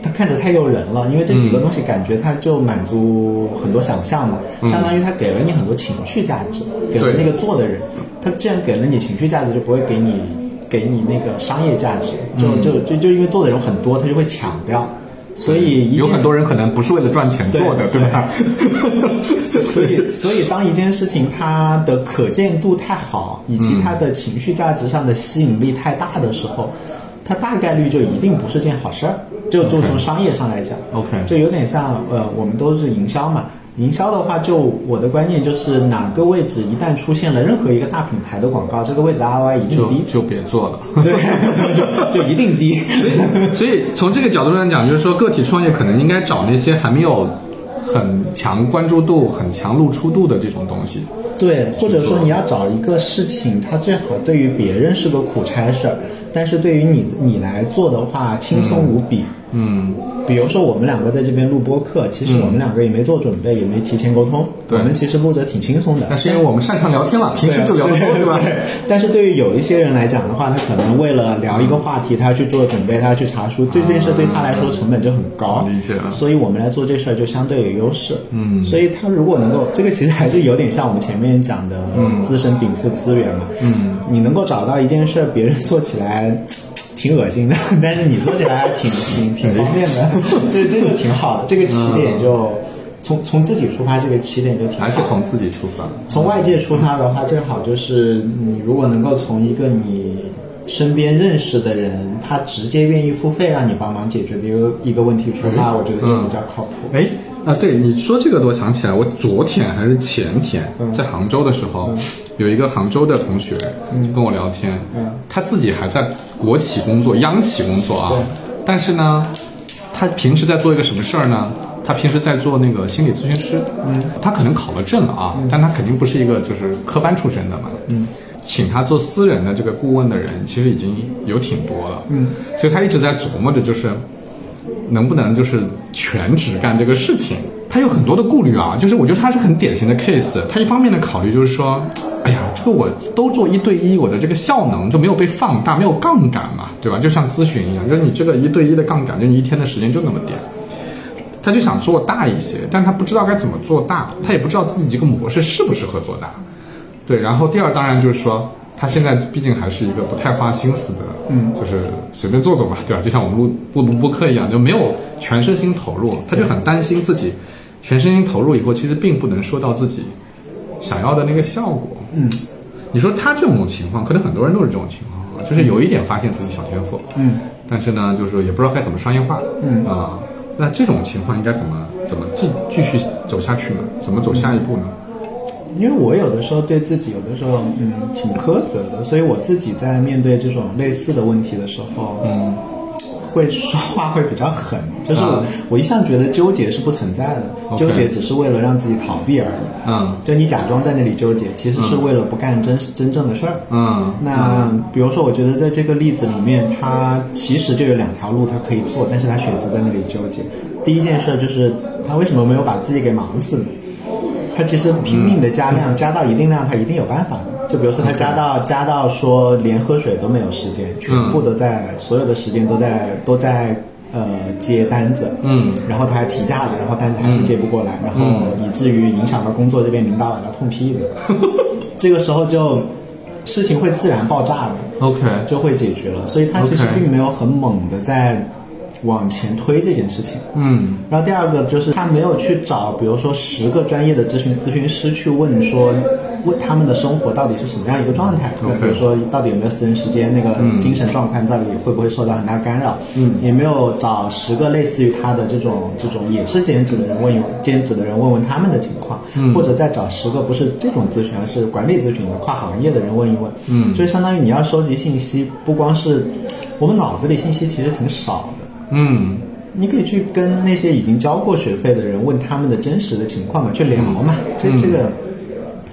它看着太诱人了，因为这几个东西感觉它就满足很多想象嘛，相当于它给了你很多情绪价值，给了那个做的人，它既然给了你情绪价值，就不会给你给你那个商业价值，就就就就因为做的人很多，他就会抢掉。所以有很多人可能不是为了赚钱做的，对对吧？所以，所以当一件事情它的可见度太好，以及它的情绪价值上的吸引力太大的时候，它大概率就一定不是件好事儿。就就从商业上来讲 OK 就有点像呃，我们都是营销嘛。营销的话，就我的观念就是，哪个位置一旦出现了任何一个大品牌的广告，这个位置 ROI 一定就低，就别做了。对，就就一定低。所以从这个角度上讲，就是说个体创业可能应该找那些还没有很强关注度、很强露出度的这种东西。对，或者说你要找一个事情，它最好对于别人是个苦差事儿，但是对于你你来做的话轻松无比。嗯，比如说我们两个在这边录播课，其实我们两个也没做准备，也没提前沟通，对我们其实录着挺轻松的。那是因为我们擅长聊天了，平时就聊得多，对吧？对但是对于有一些人来讲的话，他可能为了聊一个话题，他要去做准备，他要去查书，这件事对他来说成本就很高。理解了所以我们来做这事儿就相对有优势。嗯，所以他如果能够，这个其实还是有点像我们前面讲的自身禀赋资源嘛。嗯，你能够找到一件事儿，别人做起来。挺恶心的，但是你做起来还挺 挺挺方便的，这这就挺好的。这个起点就从从自己出发，这个起点就挺好还是从自己出发。从外界出发的话，最好就是你如果能够从一个你身边认识的人，他直接愿意付费让你帮忙解决。的一个一个问题出发，我觉得就比较靠谱。哎，啊，对你说这个，我想起来，我昨天还是前天嗯在杭州的时候，有一个杭州的同学跟我聊天，嗯。他自己还在国企工作，央企工作啊，但是呢，他平时在做一个什么事儿呢？他平时在做那个心理咨询师，嗯，他可能考了证了啊，但他肯定不是一个就是科班出身的嘛，嗯，请他做私人的这个顾问的人其实已经有挺多了，嗯，所以他一直在琢磨着就是能不能就是全职干这个事情。他有很多的顾虑啊，就是我觉得他是很典型的 case。他一方面的考虑就是说，哎呀，这个我都做一对一，我的这个效能就没有被放大，没有杠杆嘛，对吧？就像咨询一样，就是你这个一对一的杠杆，就你一天的时间就那么点。他就想做大一些，但他不知道该怎么做大，他也不知道自己这个模式适不适合做大。对，然后第二当然就是说，他现在毕竟还是一个不太花心思的，嗯，就是随便做做吧，对吧？就像我们录不录播客一样，就没有全身心投入，他就很担心自己全身心投入以后，其实并不能说到自己想要的那个效果。嗯，你说他这种情况，可能很多人都是这种情况，啊就是有一点发现自己小天赋，嗯，但是呢，就是也不知道该怎么商业化，嗯啊、那这种情况应该怎么怎么继继续走下去呢？怎么走下一步呢？因为我有的时候对自己有的时候嗯挺苛责的，所以我自己在面对这种类似的问题的时候，嗯，会说话会比较狠。就是我,、啊我一向觉得纠结是不存在的纠结只是为了让自己逃避而已。嗯就你假装在那里纠结，其实是为了不干真、真正的事儿。嗯那比如说，我觉得在这个例子里面，他其实就有两条路他可以做，但是他选择在那里纠结。第一件事就是他为什么没有把自己给忙死呢？他其实拼命的加量，加到一定量，他一定有办法的。就比如说他加到加到说连喝水都没有时间，全部都在所有的时间都在都在呃接单子，嗯，然后他还提价了，然后单子还是接不过来，然后以至于影响到工作这边领导要痛批的。这个时候就事情会自然爆炸的。，OK，就会解决了。所以他其实并没有很猛的在往前推这件事情。嗯。然后第二个就是他没有去找，比如说十个专业的咨询咨询师去问说，问他们的生活到底是什么样一个状态，OK。比如说到底有没有私人时间，那个精神状态到底会不会受到很大干扰，嗯，也没有找十个类似于他的这种这种也是兼职的人问一问兼职的人问问他们的情况，嗯，或者再找十个不是这种咨询，而是管理咨询的跨行业的人问一问，嗯，就是相当于你要收集信息，不光是我们脑子里信息其实挺少的。嗯。你可以去跟那些已经交过学费的人问他们的真实的情况嘛，去聊嘛，这这个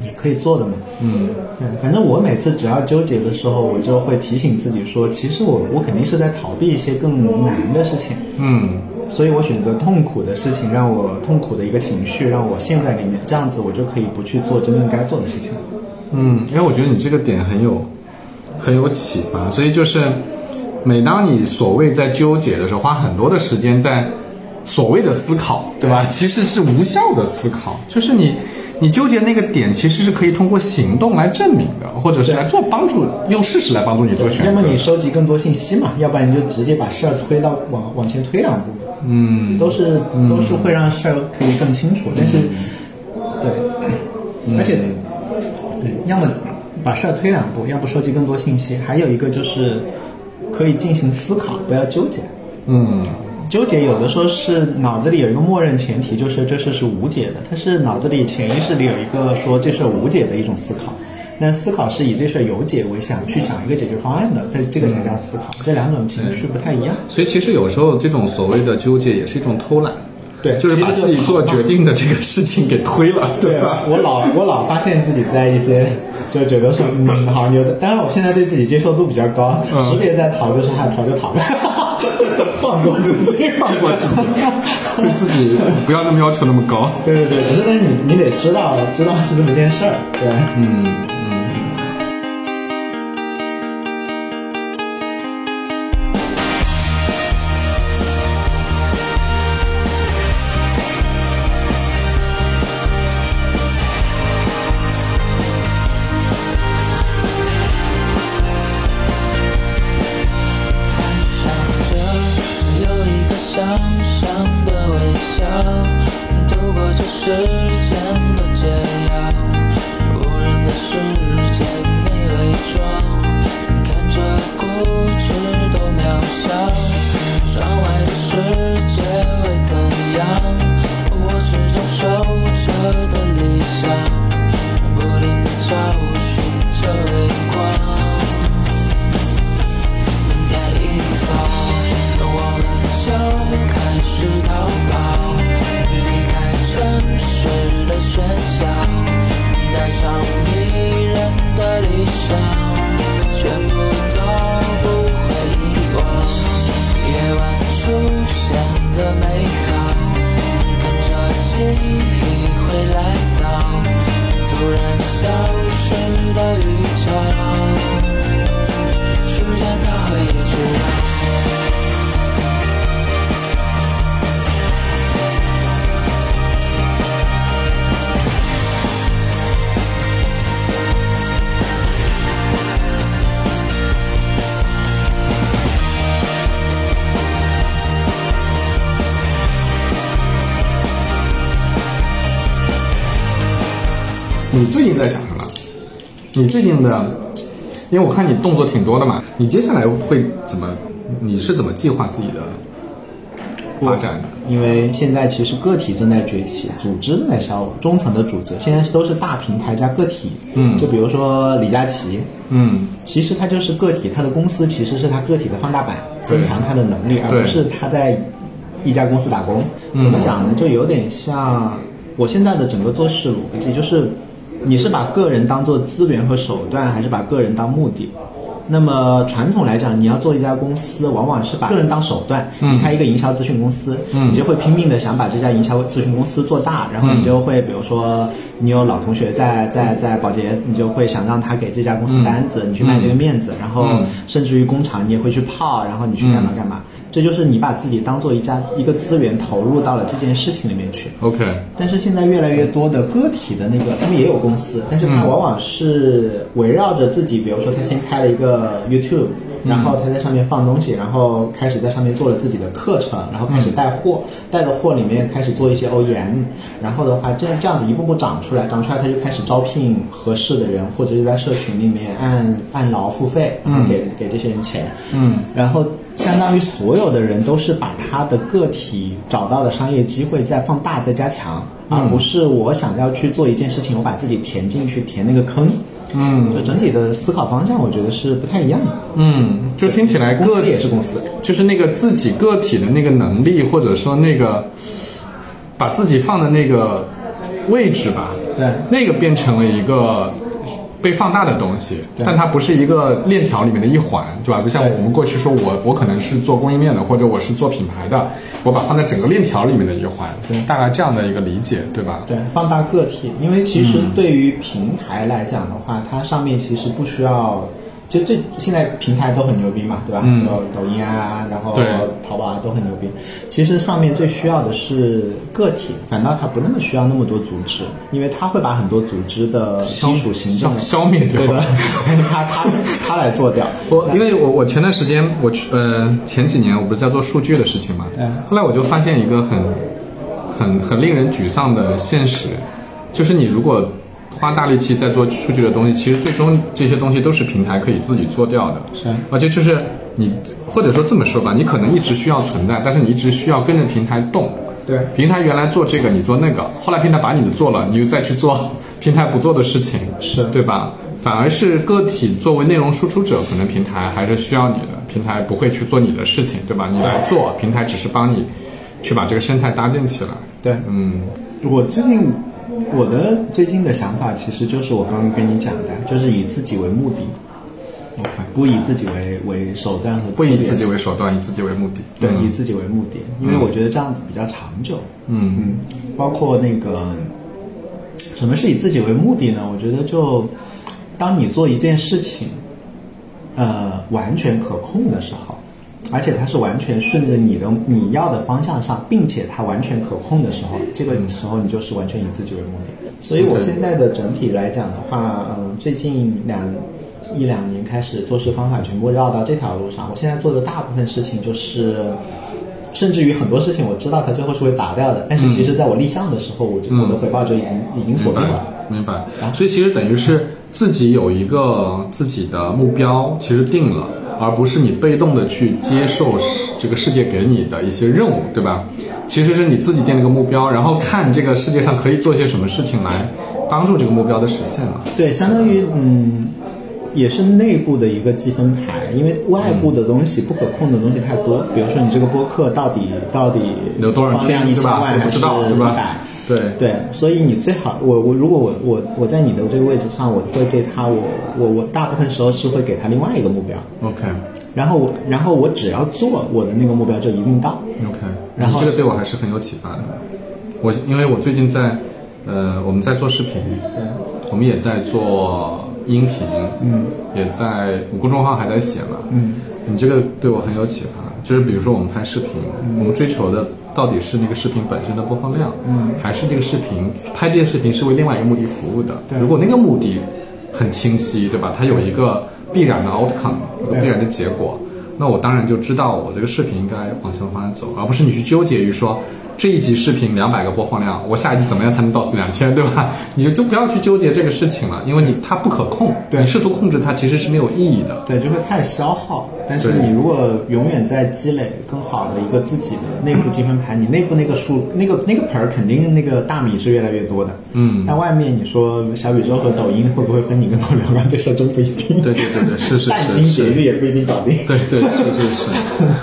也可以做的嘛。嗯。对，反正我每次只要纠结的时候，我就会提醒自己说，其实我我肯定是在逃避一些更难的事情，嗯。所以我选择痛苦的事情，让我痛苦的一个情绪让我陷在里面，这样子我就可以不去做真正该做的事情。嗯，因为我觉得你这个点很有很有启发，所以就是每当你所谓在纠结的时候，花很多的时间在所谓的思考，对吧？其实是无效的思考，就是你。你纠结那个点，其实是可以通过行动来证明的，或者是来做帮助，用事实来帮助你做选择。要么你收集更多信息嘛，要不然你就直接把事儿推到往往前推两步嘛。嗯都是都是会让事儿可以更清楚，但是对，而且对，要么把事儿推两步，要不收集更多信息，还有一个就是可以进行思考，不要纠结。嗯纠结有的时候是脑子里有一个默认前提，就是这事是无解的，它是脑子里潜意识里有一个说这事无解的一种思考。那思考是以这事有解为想去想一个解决方案的，这这个才叫思考。这两种情绪不太一样。所以其实有时候这种所谓的纠结也是一种偷懒，对，就是把自己做决定的这个事情给推了，对吧？我老我老发现自己在一些就觉得说嗯好牛的，当然我现在对自己接受度比较高，识别在逃就是还逃就逃。呗，放过自己，放过自己，对自己不要那么要求那么高。对对对，只是但是你你得知道知道是这么件事儿，对，嗯你最近的，因为我看你动作挺多的嘛，你接下来会怎么？你是怎么计划自己的发展的？因为现在其实个体正在崛起，组织正在消亡，中层的组织现在都是大平台加个体。嗯就比如说李佳琦，嗯其实他就是个体，他的公司其实是他个体的放大版，增强他的能力，而不是他在一家公司打工。嗯怎么讲呢？就有点像我现在的整个做事逻辑，就是你是把个人当做资源和手段，还是把个人当目的？那么传统来讲，你要做一家公司，往往是把个人当手段。嗯你开一个营销咨询公司，嗯你就会拼命的想把这家营销咨询公司做大，然后你就会，比如说你有老同学在在在保洁，你就会想让他给这家公司单子，你去卖这个面子，然后嗯甚至于工厂你也会去泡，然后你去干嘛干嘛。这就是你把自己当做一家一个资源投入到了这件事情里面去。，OK，但是现在越来越多的个体的那个，他们也有公司，但是他嗯。往往是围绕着自己，比如说他先开了一个 YouTube，然后他在上面放东西，然后开始在上面做了自己的课程，然后开始带货，带的货里面开始做一些 OEM，然后的话这样这样子一步步长出来，长出来他就开始招聘合适的人，或者是在社群里面按按劳付费，然后给、给这些人钱，嗯。然后相当于所有的人都是把他的个体找到的商业机会再放大、再加强，嗯而不是我想要去做一件事情，我把自己填进去，填那个坑。嗯就整体的思考方向，我觉得是不太一样的。嗯，就听起来公个司也是公司，就是那个自己个体的那个能力，或者说那个把自己放的那个位置吧，对那个变成了一个被放大的东西，但它不是一个链条里面的一环，对吧？不像我们过去说我我可能是做供应链的，或者我是做品牌的，我把放在整个链条里面的一环，大概这样的一个理解，对吧？对，放大个体，因为其实对于平台来讲的话，它上面其实不需要，就最现在平台都很牛逼嘛，对吧？嗯就抖音啊，然后淘宝啊都很牛逼。其实上面最需要的是个体，反倒它不那么需要那么多组织，因为它会把很多组织的基础行政消消灭掉对的，它它它来做掉。我因为我我前段时间我去呃前几年我不是在做数据的事情嘛，嗯后来我就发现一个很很很令人沮丧的现实，就是你如果花大力气在做数据的东西，其实最终这些东西都是平台可以自己做掉的，是而且就是你或者说这么说吧，你可能一直需要存在，但是你一直需要跟着平台动。对平台原来做这个，你做那个，后来平台把你的做了，你又再去做平台不做的事情，是对吧？反而是个体作为内容输出者，可能平台还是需要你的，平台不会去做你的事情，对吧？你来做，平台只是帮你去把这个生态搭建起来。对，嗯我最近我的最近的想法其实就是我刚刚跟你讲的，就是以自己为目的，，OK，不以自己为为手段和不以自己为手段，以自己为目的。对，嗯以自己为目的，因为我觉得这样子比较长久。嗯嗯，包括那个什么是以自己为目的呢？我觉得就当你做一件事情，呃，完全可控的时候，而且它是完全顺着你的你要的方向上，并且它完全可控的时候，这个时候你就是完全以自己为目的。所以我现在的整体来讲的话，嗯、最近两一两年开始做事方法全部绕到这条路上。我现在做的大部分事情就是。甚至于很多事情我知道它最后是会砸掉的，但是其实在我立项的时候，我就、嗯我的回报就已经已经锁定了。明白。所以其实等于是自己有一个自己的目标，其实定了，而不是你被动的去接受这个世界给你的一些任务，对吧？其实是你自己定了个目标，然后看这个世界上可以做些什么事情来帮助这个目标的实现嘛。对，相当于嗯，也是内部的一个积分牌，因为外部的东西、不可控的东西太多。比如说你这个播客到底到底有多少放量一千天对吧？也不万还是知道对吧？对。对，所以你最好，我我如果我我我在你的这个位置上，我会对他，我我我大部分时候是会给他另外一个目标，，OK。然后我然后我只要做我的那个目标就一定到。OK，然后你这个对我还是很有启发的。我因为我最近在呃我们在做视频，对。我们也在做音频，嗯，也在我公众号还在写嘛，嗯，你这个对我很有启发。就是比如说我们拍视频，我们追求的到底是那个视频本身的播放量，嗯，还是这个视频拍这些视频是为另外一个目的服务的？对如果那个目的很清晰，对吧？它有一个必然的 outcome，必然的结果，那我当然就知道我这个视频应该往什么方向走，而不是你去纠结于说这一集视频两百个播放量，我下一集怎么样才能到四两千，对吧？你就就不要去纠结这个事情了，因为你它不可控，对你试图控制它其实是没有意义的。对，就会太消耗。但是你如果永远在积累更好的一个自己的内部积分牌，你内部那个数，那个那个盆儿肯定那个大米是越来越多的。嗯，但外面你说小宇宙和抖音会不会分你更多流量，这事儿真不一定。对对对对，是是殚是是。精竭虑也不一定搞定。对对是是是，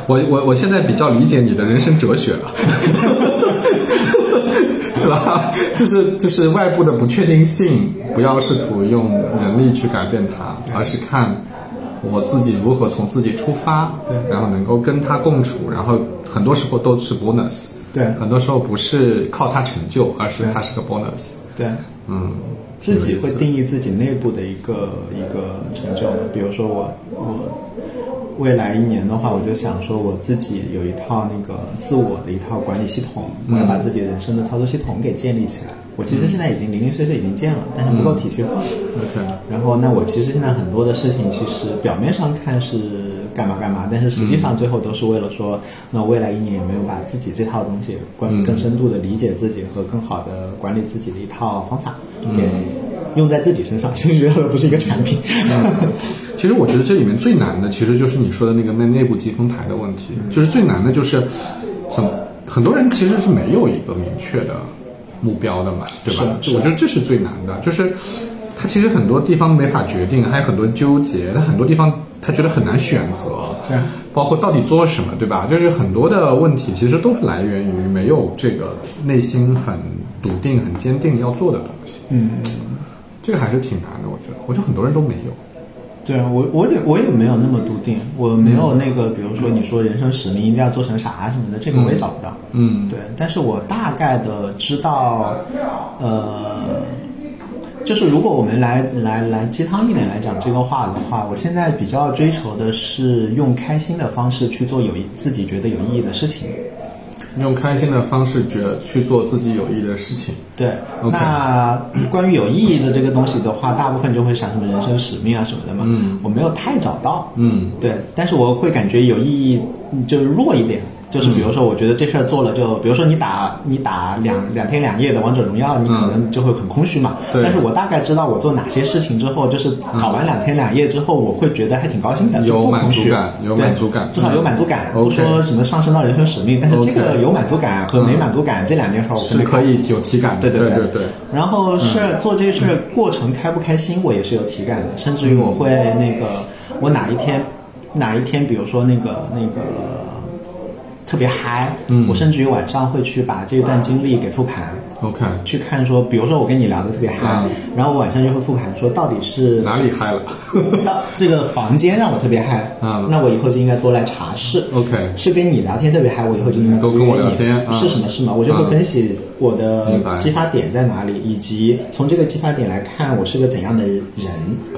我我我现在比较理解你的人生哲学了，是吧？就是就是外部的不确定性，不要试图用人力去改变它，而是看我自己如何从自己出发，对然后能够跟他共处，然后很多时候都是 bonus，对很多时候不是靠他成就，而是他是个 bonus，对，嗯，自己会定义自己内部的一个一个成就嘛。比如说我我未来一年的话，我就想说我自己有一套那个自我的一套管理系统，我要把自己人生的操作系统给建立起来。我其实现在已经零零碎碎已经建了，但是不够体系化。OK，然后，那我其实现在很多的事情，其实表面上看是干嘛干嘛，但是实际上最后都是为了说，那未来一年有没有把自己这套东西关更深度的理解自己和更好的管理自己的一套方法，给用在自己身上，甚至要的不是一个产品。其实我觉得这里面最难的，其实就是你说的那个内内部积分牌的问题，就是最难的就是怎么很多人其实是没有一个明确的目标的嘛，对吧？我觉得这是最难的，就是他其实很多地方没法决定，还有很多纠结，他很多地方他觉得很难选择，对，包括到底做什么，对吧？就是很多的问题其实都是来源于没有这个内心很笃定、很坚定要做的东西，嗯，这个还是挺难的，我觉得，我觉得很多人都没有。对啊，我我也我也没有那么笃定，我没有那个，比如说你说人生使命一定要做成啥什么的，这个我也找不到。嗯对，但是我大概的知道，呃，就是如果我们来来来鸡汤一点来讲这个话的话，我现在比较追求的是用开心的方式去做有自己觉得有意义的事情。用开心的方式觉去做自己有意义的事情。对那 关于有意义的这个东西的话，大部分就会想什么人生使命啊什么的嘛。嗯，我没有太找到。嗯对，但是我会感觉有意义，嗯就是弱一点。就是比如说，我觉得这事儿做了就，比如说你打你打两两天两夜的王者荣耀，你可能就会很空虚嘛。对但是我大概知道我做哪些事情之后，就是搞完两天两夜之后，我会觉得还挺高兴的，有满足感有满足感至少有满足感。嗯不说什么上升到人生使命，但是这个有满足感和没满足感这两件事儿，我是可以有体感的。对对对对。然后是做这事儿过程开不开心，我也是有体感的，甚至于我会那个，我哪一天哪一天，比如说那个那个特别嗨，嗯。我甚至于晚上会去把这段经历给复盘。OK，去看说，比如说我跟你聊的特别嗨，嗯。然后我晚上就会复盘说，到底是哪里嗨了？到 这个房间让我特别嗨，嗯。那我以后就应该多来茶室。？OK，是跟你聊天特别嗨，我以后就应该多跟我聊天。啊是什么是吗？我就会嗯分析我的激发点在哪里，以及从这个激发点来看我是个怎样的人，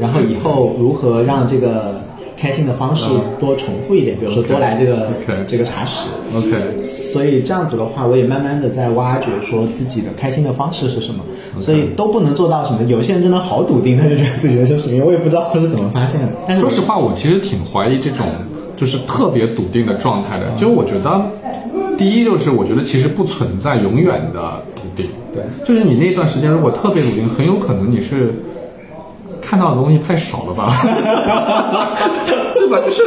然后以后如何让这个开心的方式多重复一点，比如说多来这个这个茶室。OK，所以这样子的话，我也慢慢的在挖掘说自己的开心的方式是什么，所以都不能做到什么。有些人真的好笃定，他就觉得自己人生使命，我也不知道他是怎么发现的。但是说实话，我其实挺怀疑这种就是特别笃定的状态的。就我觉得，第一就是我觉得其实不存在永远的笃定。对，就是你那段时间如果特别笃定，很有可能你是看到的东西太少了吧？对吧？就是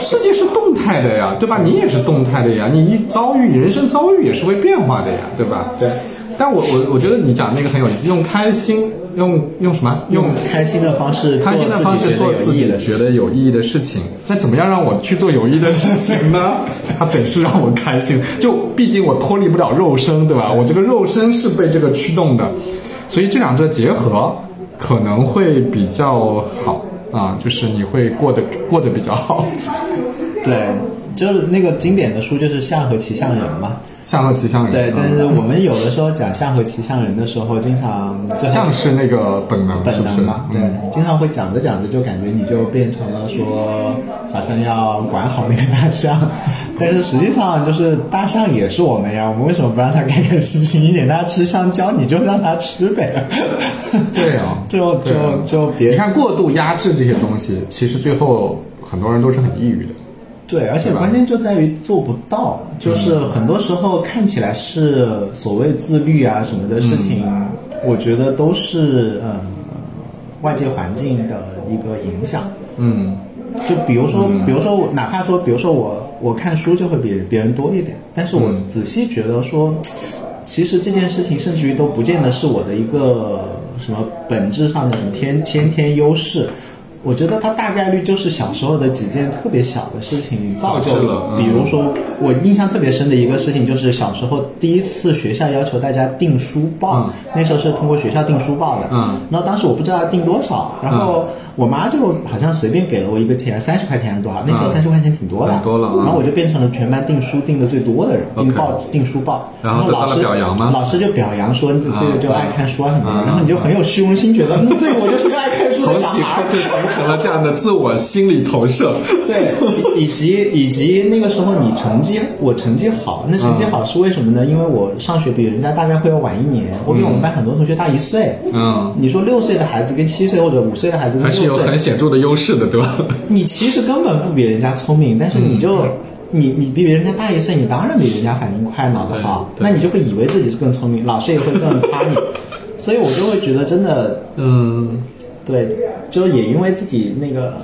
世界是动态的呀，对吧？你也是动态的呀，你一遭遇，你人生遭遇也是会变化的呀，对吧？对。但我我我觉得你讲那个很有意思，用开心，用用什么？用开心的方式，开心的方式做自己觉得有意义的事情。那怎么样让我去做有意义的事情呢？它本是让我开心，就毕竟我脱离不了肉身，对吧？我这个肉身是被这个驱动的，所以这两者结合可能会比较好啊，就是你会过得过得比较好。对，就是那个经典的书，就是《象和骑象人》嘛。象和骑象人。对，但是我们有的时候讲象和骑象人的时候，经常就象是那个本能，本能嘛。对，经常会讲着讲着就感觉你就变成了说，好像要管好那个大象，但是实际上就是大象也是我们呀，我们为什么不让它开开心心一点？它吃香蕉你就让它吃呗。对啊，就就就别你看过度压制这些东西，其实最后很多人都是很抑郁的。对，而且关键就在于做不到，就是很多时候看起来是所谓自律啊什么的事情，我觉得都是嗯外界环境的一个影响。嗯，就比如说，比如说我哪怕说，比如说我我看书就会比别人多一点，但是我仔细觉得说，其实这件事情甚至于都不见得是我的一个什么本质上的什么天先天优势。我觉得它大概率就是小时候的几件特别小的事情造就了。比如说，我印象特别深的一个事情就是小时候第一次学校要求大家订书报，那时候是通过学校订书报的。嗯。然后当时我不知道要订多少，然后我妈就好像随便给了我一个钱，三十块钱还是多少？那时候三十块钱挺多的。多了。然后我就变成了全班订书订的最多的人，订报订书报。然后老师表扬吗？老师就表扬说这个就爱看书啊什么的，然后你就很有虚荣心，觉得对我就是个爱看书的小孩。就形成了这样的自我心理投射。对，以及以及那个时候你成绩我成绩好，那成绩好是为什么呢？因为我上学比人家大概会要晚一年，我比我们班很多同学大一岁。嗯，你说六岁的孩子跟七岁或者五岁的孩子还是有很显著的优势的，对吧？你其实根本不比人家聪明，但是你就你你比人家大一岁，你当然比人家反应快，脑子好，那你就会以为自己是更聪明，老师也会更夸你。所以我就会觉得真的，嗯，对，就是也因为自己那个。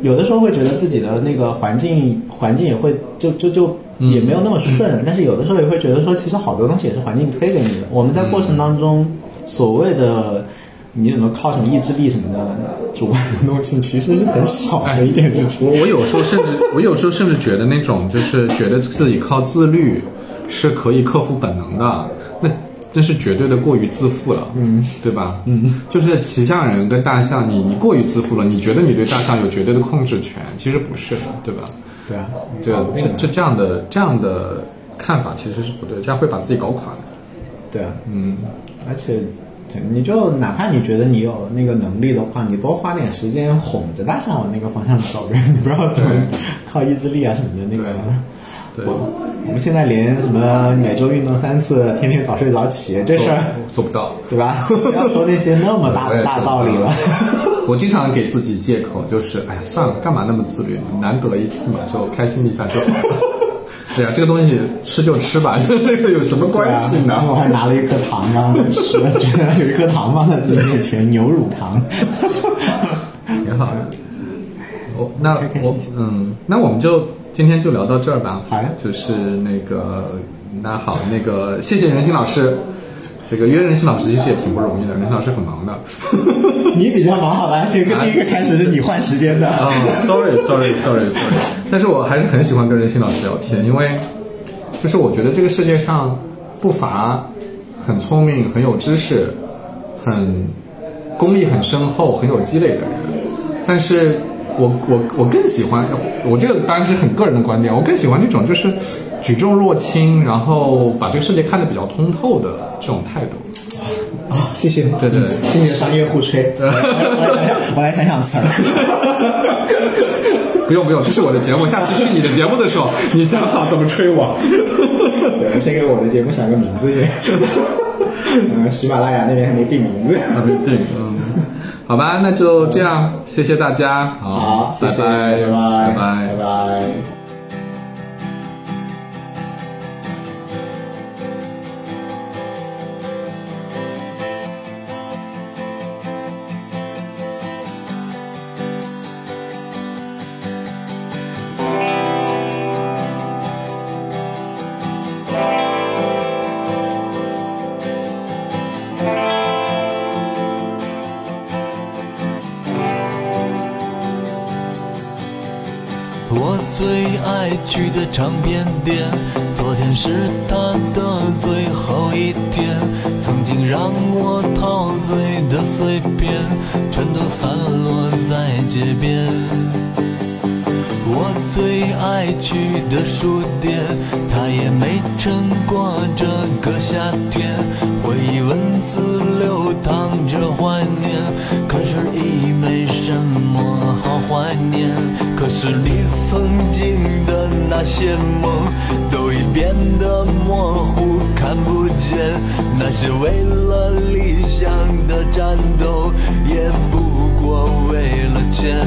有的时候会觉得自己的那个环境环境也会就就就也没有那么顺，但是有的时候也会觉得说，其实好多东西也是环境推给你的。我们在过程当中，所谓的你怎么靠什么意志力什么的主观能动性，其实是很少的一件事情。我 我有时候甚至我有时候甚至觉得那种就是觉得自己靠自律是可以克服本能的，那。那是绝对的过于自负了，嗯，对吧？嗯，就是骑象人跟大象，你你过于自负了，你觉得你对大象有绝对的控制权，其实不是的，对吧？对啊，这这这这样的这样的看法其实是不对，这样会把自己搞垮的。对啊，嗯，而且，你就哪怕你觉得你有那个能力的话，你多花点时间哄着大象往那个方向走呗，你不要说靠意志力啊什么的那个。对，我们现在连什么每周运动三次，天天早睡早起这事儿做不到，对吧？不要说那些那么大 的大道理了。我经常给自己借口，就是哎呀，算了，干嘛那么自律？难得一次嘛，就开心一下就好。对呀，这个东西吃就吃吧，那个有什么关系呢？我还拿了一颗糖让他吃，有一颗糖放在自己面前，牛乳糖，挺好的。我那我嗯，那我们就。今天就聊到这儿吧。好呀，就是那个，那好，那个谢谢袁鑫老师。这个约任新老师其实也挺不容易的，任鑫老师很忙的。你比较忙好吧？先跟第一个开始是你换时间的。啊，sorry，sorry，sorry，sorry。但是我还是很喜欢跟任新老师聊天，因为就是我觉得这个世界上不乏很聪明、很有知识、很功力很深厚、很有积累的人，但是。我我我更喜欢，我这个当然是很个人的观点，我更喜欢那种就是举重若轻，然后把这个世界看得比较通透的这种态度。啊，谢谢，对对，谢谢商业互吹。我来想想，我来想想词儿。不用不用，这是我的节目，下次去你的节目的时候，你想好怎么吹我。对，先给我的节目想个名字先。嗯，喜马拉雅那边还没定名字。还没定，嗯。好吧，那就这样，谢谢大家，好，拜拜，拜拜，拜拜。最爱去的唱片店，昨天是他的最后一天。曾经让我陶醉的碎片，全都散落在街边。我最爱去的书店，它也没撑过这个夏天。回忆文字流淌着怀念，可是已没什么好怀念。可是你曾经的那些梦，都已变得模糊，看不见。那些为了理想的战斗，也不过为了钱。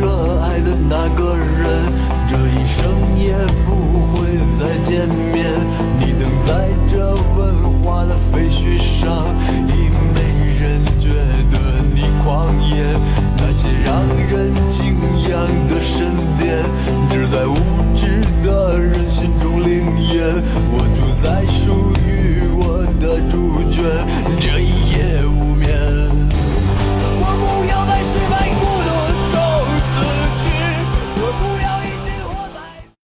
热爱的那个人这一生也不会再见面你等在这文化的废墟上已没人觉得你狂野那些让人敬仰的神殿只在无知的人心中灵验我住在属于我的猪圈这一